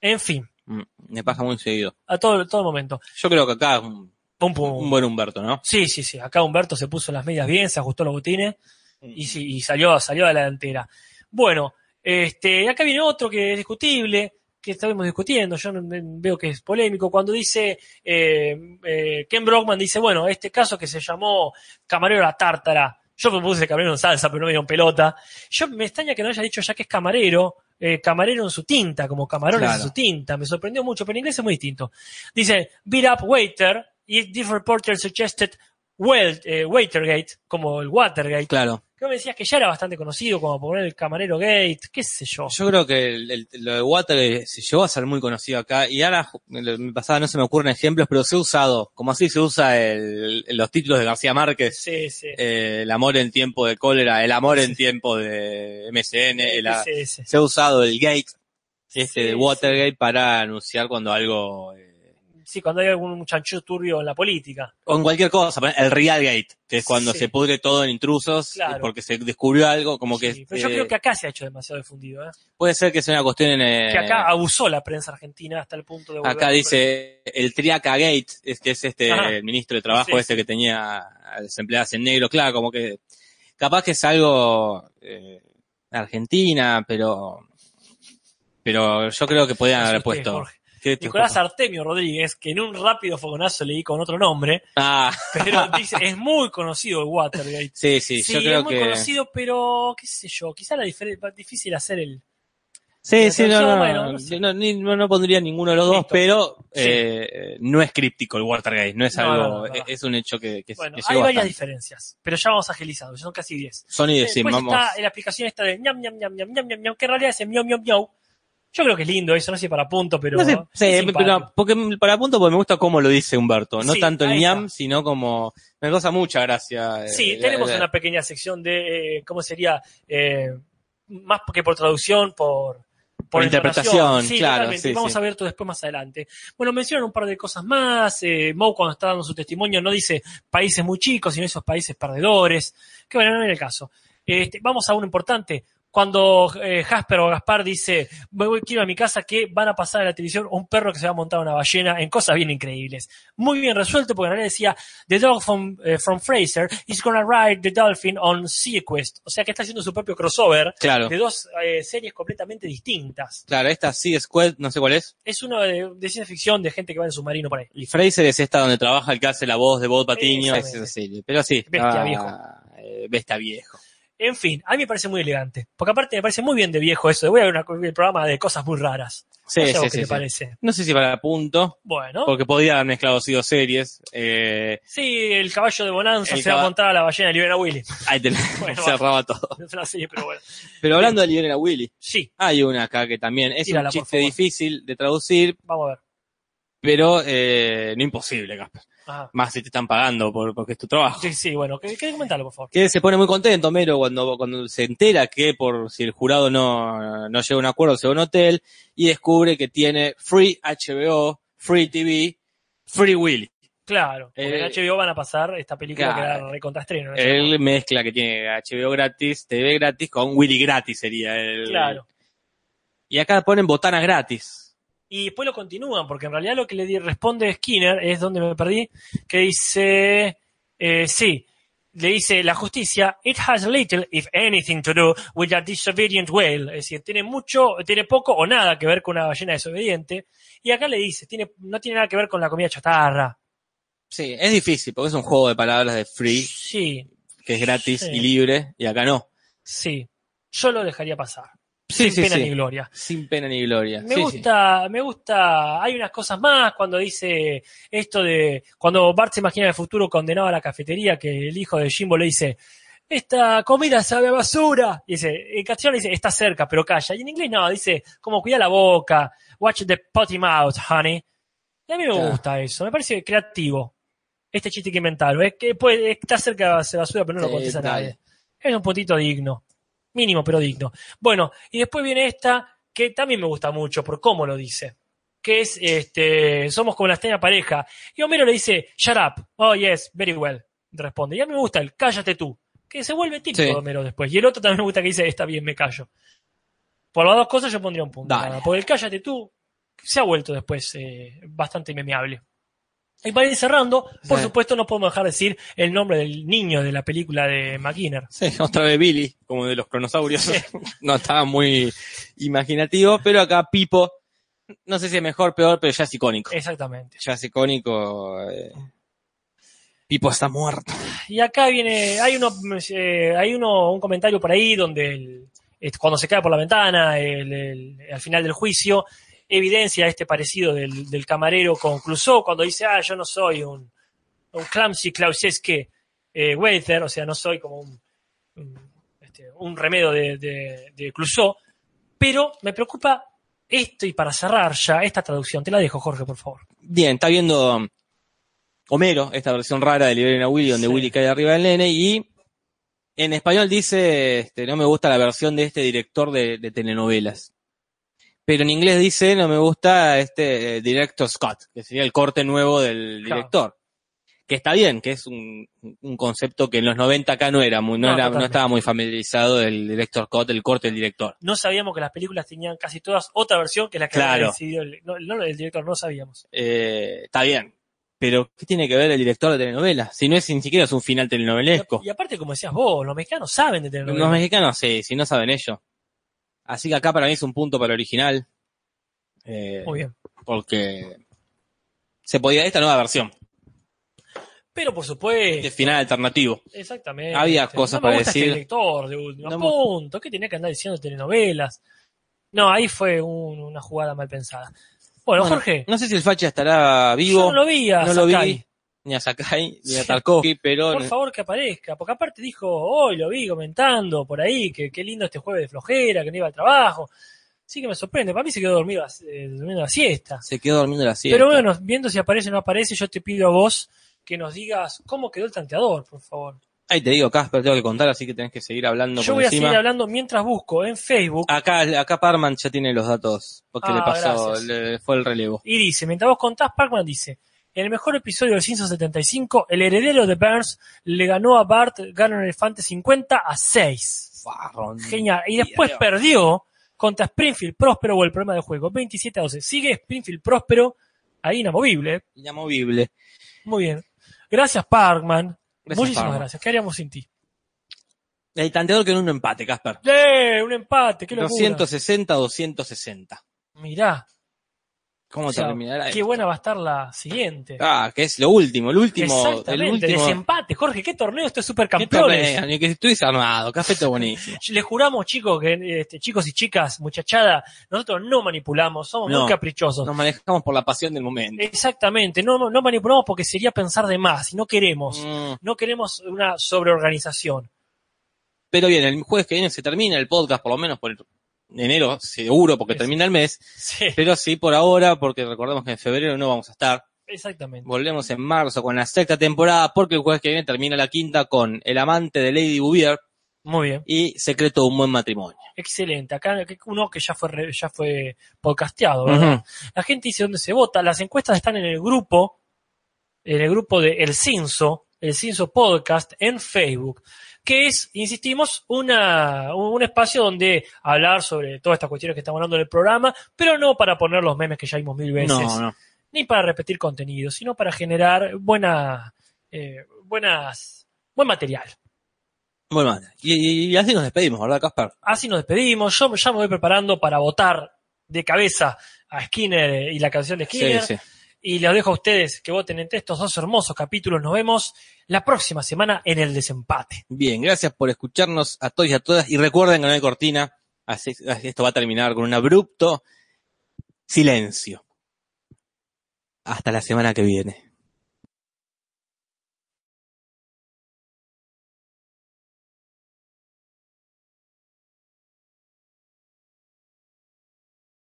En fin, Mm, Me pasa muy seguido. a todo, todo momento. Yo creo que acá es un, Pum, pum. un buen Humberto, ¿no? Sí, sí, sí. Acá Humberto se puso las medias bien, se ajustó los botines y, sí, y salió, salió a la delantera. Bueno, este, acá viene otro que es discutible, que estamos discutiendo, yo veo que es polémico, cuando dice, eh, eh, Ken Brockman dice, bueno, este caso que se llamó Camarero a la Tártara, yo me puse camarero en salsa, pero no me dieron pelota. Yo me extraña que no haya dicho ya que es camarero, eh, camarero en su tinta, como camarones Claro. en su tinta, me sorprendió mucho, pero en inglés es muy distinto. Dice, beat up waiter, y this reporter suggested well, eh, Waitergate, como el Watergate. Claro. Que me decías que ya era bastante conocido, como poner el camarero gate, qué sé yo. Yo creo que el- el- lo de Water eh, se llegó a ser muy conocido acá y ahora me pasaba no se me ocurren ejemplos, pero se ha usado, como así se usa el- los títulos de García Márquez, Sí, sí. eh, el amor en tiempo de cólera, el amor en tiempo de MSN, el- Sí, sí, sí. se ha usado el gate, este de Watergate para anunciar cuando algo, eh, Sí, cuando hay algún chanchullo turbio en la política. o en cualquier cosa, el Real Gate, que es cuando Sí. se pudre todo en intrusos, Claro. porque se descubrió algo, como que Sí, pero yo eh, creo que acá se ha hecho demasiado difundido. ¿eh? puede ser que sea una cuestión en, eh, Que acá abusó la prensa argentina hasta el punto de... Acá dice el Triaca Gate, es que es este Ajá. el ministro de trabajo Sí, ese que tenía a las empleadas en negro, claro, como que capaz que es algo eh, Argentina, pero pero yo creo que podían haber puesto. Jorge. ¿Qué te Nicolás? Artemio Rodríguez, que en un rápido fogonazo leí con otro nombre, Ah, pero dice, es muy conocido el Watergate. sí, sí, Sí, yo creo es muy que conocido, pero qué sé yo, quizá la diferencia es difícil hacer el... Sí, sí, no, no, Bueno, no, sé. no, ni- no- no pondría ninguno de los dos, Listo. pero Sí. eh, no es críptico el Watergate, no es No, algo, no, no, no. es un hecho que, que, Bueno, que hay varias diferencias, pero ya vamos agilizados, son casi 10. Sony decir, Después vamos. está la aplicación esta de ñam, ñam, ñam, ñam, ñam, ñam, ñam, que en realidad es el miau, miau, miau. Yo creo que es lindo eso, no sé si para punto, pero... No sé, es sí, pero porque para punto porque me gusta cómo lo dice Humberto, no Sí, tanto el ñam, está. sino como me causa mucha gracia. eh, Sí, tenemos la- una pequeña sección de, eh, ¿cómo sería? Eh, más que por traducción, por... Por interpretación, entonación. Sí, claro, sí, Vamos sí. a ver todo después más adelante. Bueno, mencionan un par de cosas más. Eh, Moe cuando está dando su testimonio no dice países muy chicos, sino esos países perdedores. Que bueno, no es el caso. Este, vamos a uno importante. Cuando eh, Jasper o Gaspar dice, voy, voy, quiero ir a mi casa, que van a pasar a la televisión un perro que se va a montar una ballena en cosas bien increíbles. Muy bien resuelto, porque en realidad decía, The dog from, eh, from Fraser is gonna ride the dolphin on Sea Quest. O sea que está haciendo su propio crossover Claro, de dos eh, series completamente distintas. claro, esta Sea Squad, no sé cuál es. Es uno de, de ciencia ficción de gente que va en submarino por ahí. Y Fraser es esta donde trabaja el que hace la voz de Bob Patiño, es esa serie. Pero sí, Bestia ah, viejo. bestia viejo. En fin, a mí me parece muy elegante. Porque aparte me parece muy bien de viejo eso. de Voy a ver un programa de cosas muy raras. Sí, No sé sí, qué sí, te sí. parece. No sé si para punto, Bueno. porque podía haber mezclado sido series. Eh, Sí, el caballo de Bonanza se va a montar a la ballena de Libera Willy. ahí te Bueno, cerraba todo. Serie, pero bueno. Pero hablando de Lionel Willy, Sí, hay una acá que también es Tírala, un chiste difícil de traducir, vamos a ver. Pero eh, no imposible, Casper. Ajá. Más si te están pagando por, porque es tu trabajo. Sí, sí, bueno, ¿qué, qué comentarlo, por favor? Que se pone muy contento, Mero, cuando, cuando se entera que por si el jurado no, no llega a un acuerdo, se va a un hotel y descubre que tiene free HBO, free TV, free Willy. Claro, porque Eh, en HBO van a pasar esta película claro. que era recontraestreno. ¿no? Él mezcla que tiene HBO gratis, TV gratis con Willy gratis sería el. Claro. Y acá ponen botanas gratis. Y después lo continúan, porque en realidad lo que le responde Skinner es donde me perdí, que dice, eh, sí, le dice la justicia, it has little, if anything, to do with a disobedient whale. Es decir, tiene mucho, tiene poco o nada que ver con una ballena desobediente. Y acá le dice, tiene, no tiene nada que ver con la comida chatarra. Sí, es difícil porque es un juego de palabras de free, Sí, que es gratis Sí. y libre, y acá no. sí. Yo lo dejaría pasar. Sí, sin sí, pena sí. ni gloria. Sin pena ni gloria. Me gusta, me gusta, hay unas cosas más cuando dice esto de, cuando Bart se imagina el futuro condenado a la cafetería, que el hijo de Jimbo le dice, esta comida sabe a basura. Y dice, en castellano dice, está cerca, pero calla. Y en inglés no, dice, como cuida la boca, watch the potty mouth, honey. Y a mí me Claro. gusta eso, me parece creativo. Este chiste que inventaron, es que puede, está cerca de basura, pero no lo contesta nadie. Es un puntito digno. Mínimo, pero digno. Bueno, y después viene esta que también me gusta mucho por cómo lo dice. Que es, este, somos como la extraña pareja. Y Homero le dice, shut up. Oh, yes, very well. Responde. Y a mí me gusta el cállate tú. Que se vuelve típico Sí. de Homero después. Y el otro también me gusta que dice, está bien, me callo. Por las dos cosas yo pondría un punto. Porque el cállate tú se ha vuelto después eh, bastante memeable. Y para ir cerrando, por Sí. supuesto no podemos dejar de decir el nombre del niño de la película de McKinner. Sí, otra vez Billy, como de los cronosaurios. no estaba muy imaginativo, pero acá Pipo, no sé si es mejor, peor, pero ya es icónico. Exactamente. Ya es icónico. eh. Pipo está muerto. Y acá viene, hay uno, eh, hay uno, un comentario por ahí donde el- cuando se cae por la ventana, el- el- al final del juicio, evidencia este parecido del, del camarero con Clouseau cuando dice, ah, yo no soy un, un clumsy Klauseske eh, waiter, o sea, no soy como un, un, este, un remedio de, de, de Clouseau, pero me preocupa esto y para cerrar ya esta traducción, te la dejo Jorge, por favor. Bien, está viendo um, Homero, esta versión rara de Liberen a Willy, donde Sí. Willy cae arriba del nene, y en español dice, este, no me gusta la versión de este director de, de telenovelas. Pero en inglés dice, no me gusta este eh, Director Scott, que sería el corte nuevo del Claro. director. Que está bien, que es un, un concepto que en los 90 acá no era muy, no, No, era, no estaba muy familiarizado el Director Scott, el corte del director. No sabíamos que las películas tenían casi todas otra versión que la que Claro. decidido el, no, no, el director, no sabíamos. Eh, está bien. Pero, ¿qué tiene que ver el director de telenovelas? Si no es ni siquiera es un final telenovelesco. Y, aparte, como decías vos, los mexicanos saben de tener Los mexicanos, sí, si no saben ello. Así que acá para mí es un punto para el original. Eh, Muy bien. Porque se podía, esta nueva versión, Pero por de supuesto, final alternativo. exactamente. Había cosas no me para gusta decir. Este director de último No punto. ¿Qué tenía que andar diciendo telenovelas? No, ahí fue un- una jugada mal pensada. Bueno, Bueno, Jorge, No sé si el Facha estará vivo, yo no lo vi a no lo vi, ni a Sakai, ni a. Tarkovsky, pero Por favor que aparezca, porque aparte dijo, hoy lo vi comentando por ahí, que qué lindo este jueves de flojera, que no iba al trabajo. Sí que me sorprende, para mí se quedó dormido, eh, durmiendo la siesta. se quedó durmiendo la siesta. Pero bueno, viendo si aparece o no aparece, yo te pido a vos que nos digas cómo quedó el tanteador, por favor. Ahí te digo, Casper, tengo que contar, así que tenés que seguir hablando yo por voy a seguir hablando mientras busco en Facebook Acá, acá Parman ya tiene los datos, porque Ah, le pasó, gracias. le fue el relevo. y dice, mientras vos contás, Parkman dice, en el mejor episodio del 175, el heredero de Burns le ganó a Bart Gana Elefante 50 a 6. Genial. Y después Dios. perdió contra Springfield Próspero o el problema del juego, 27 a 12. Sigue Springfield Próspero ahí inamovible. Inamovible. Muy bien. Gracias, Parkman. Gracias, Muchísimas Parkman. gracias. ¿Qué haríamos sin ti? El tanteador que en un empate, Casper. ¡Eh! Un empate, qué locura. 260, 260. Mirá, ¿Cómo o sea, terminará? qué esto? buena va a estar la siguiente. Ah, que es lo último, el último, el Exactamente, último. desempate. Jorge, ¿qué torneo? Esto es ¿Qué supercampeones. Ni que estuviese armado, café buenísimo. Les juramos, chicos, que este, chicos y chicas, muchachada, nosotros no manipulamos, somos No. muy caprichosos. Nos manejamos por la pasión del momento. Exactamente, no, no manipulamos porque sería pensar de más y no queremos. Mm. No queremos una sobreorganización. Pero bien, el jueves que viene se termina el podcast, por lo menos por enero seguro porque termina el mes, Sí, pero sí por ahora porque recordemos que en febrero no vamos a estar. exactamente. Volvemos en marzo con la sexta temporada porque el jueves que viene termina la quinta con El amante de Lady Bouvier Muy bien. y Secreto de un buen matrimonio. Excelente. Acá uno que ya fue re- ya fue podcasteado, ¿verdad? La gente dice dónde se vota. Las encuestas están en el grupo, en el grupo de El Cinso, El Cinso Podcast en Facebook, que es, insistimos, una, un espacio donde hablar sobre todas estas cuestiones que estamos hablando en el programa, pero no para poner los memes que ya vimos mil veces, No, no. ni para repetir contenido, sino para generar buena, eh, buenas, buen material. Bueno, y, y- y así nos despedimos, ¿verdad, Caspar? Así nos despedimos. Yo ya me voy preparando para votar de cabeza a Skinner y la canción de Skinner. Sí, sí. Y les dejo a ustedes que voten entre estos dos hermosos capítulos. Nos vemos la próxima semana en el desempate. Bien, gracias por escucharnos a todos y a todas. Y recuerden que no hay cortina. Así esto va a terminar con un abrupto silencio. Hasta la semana que viene.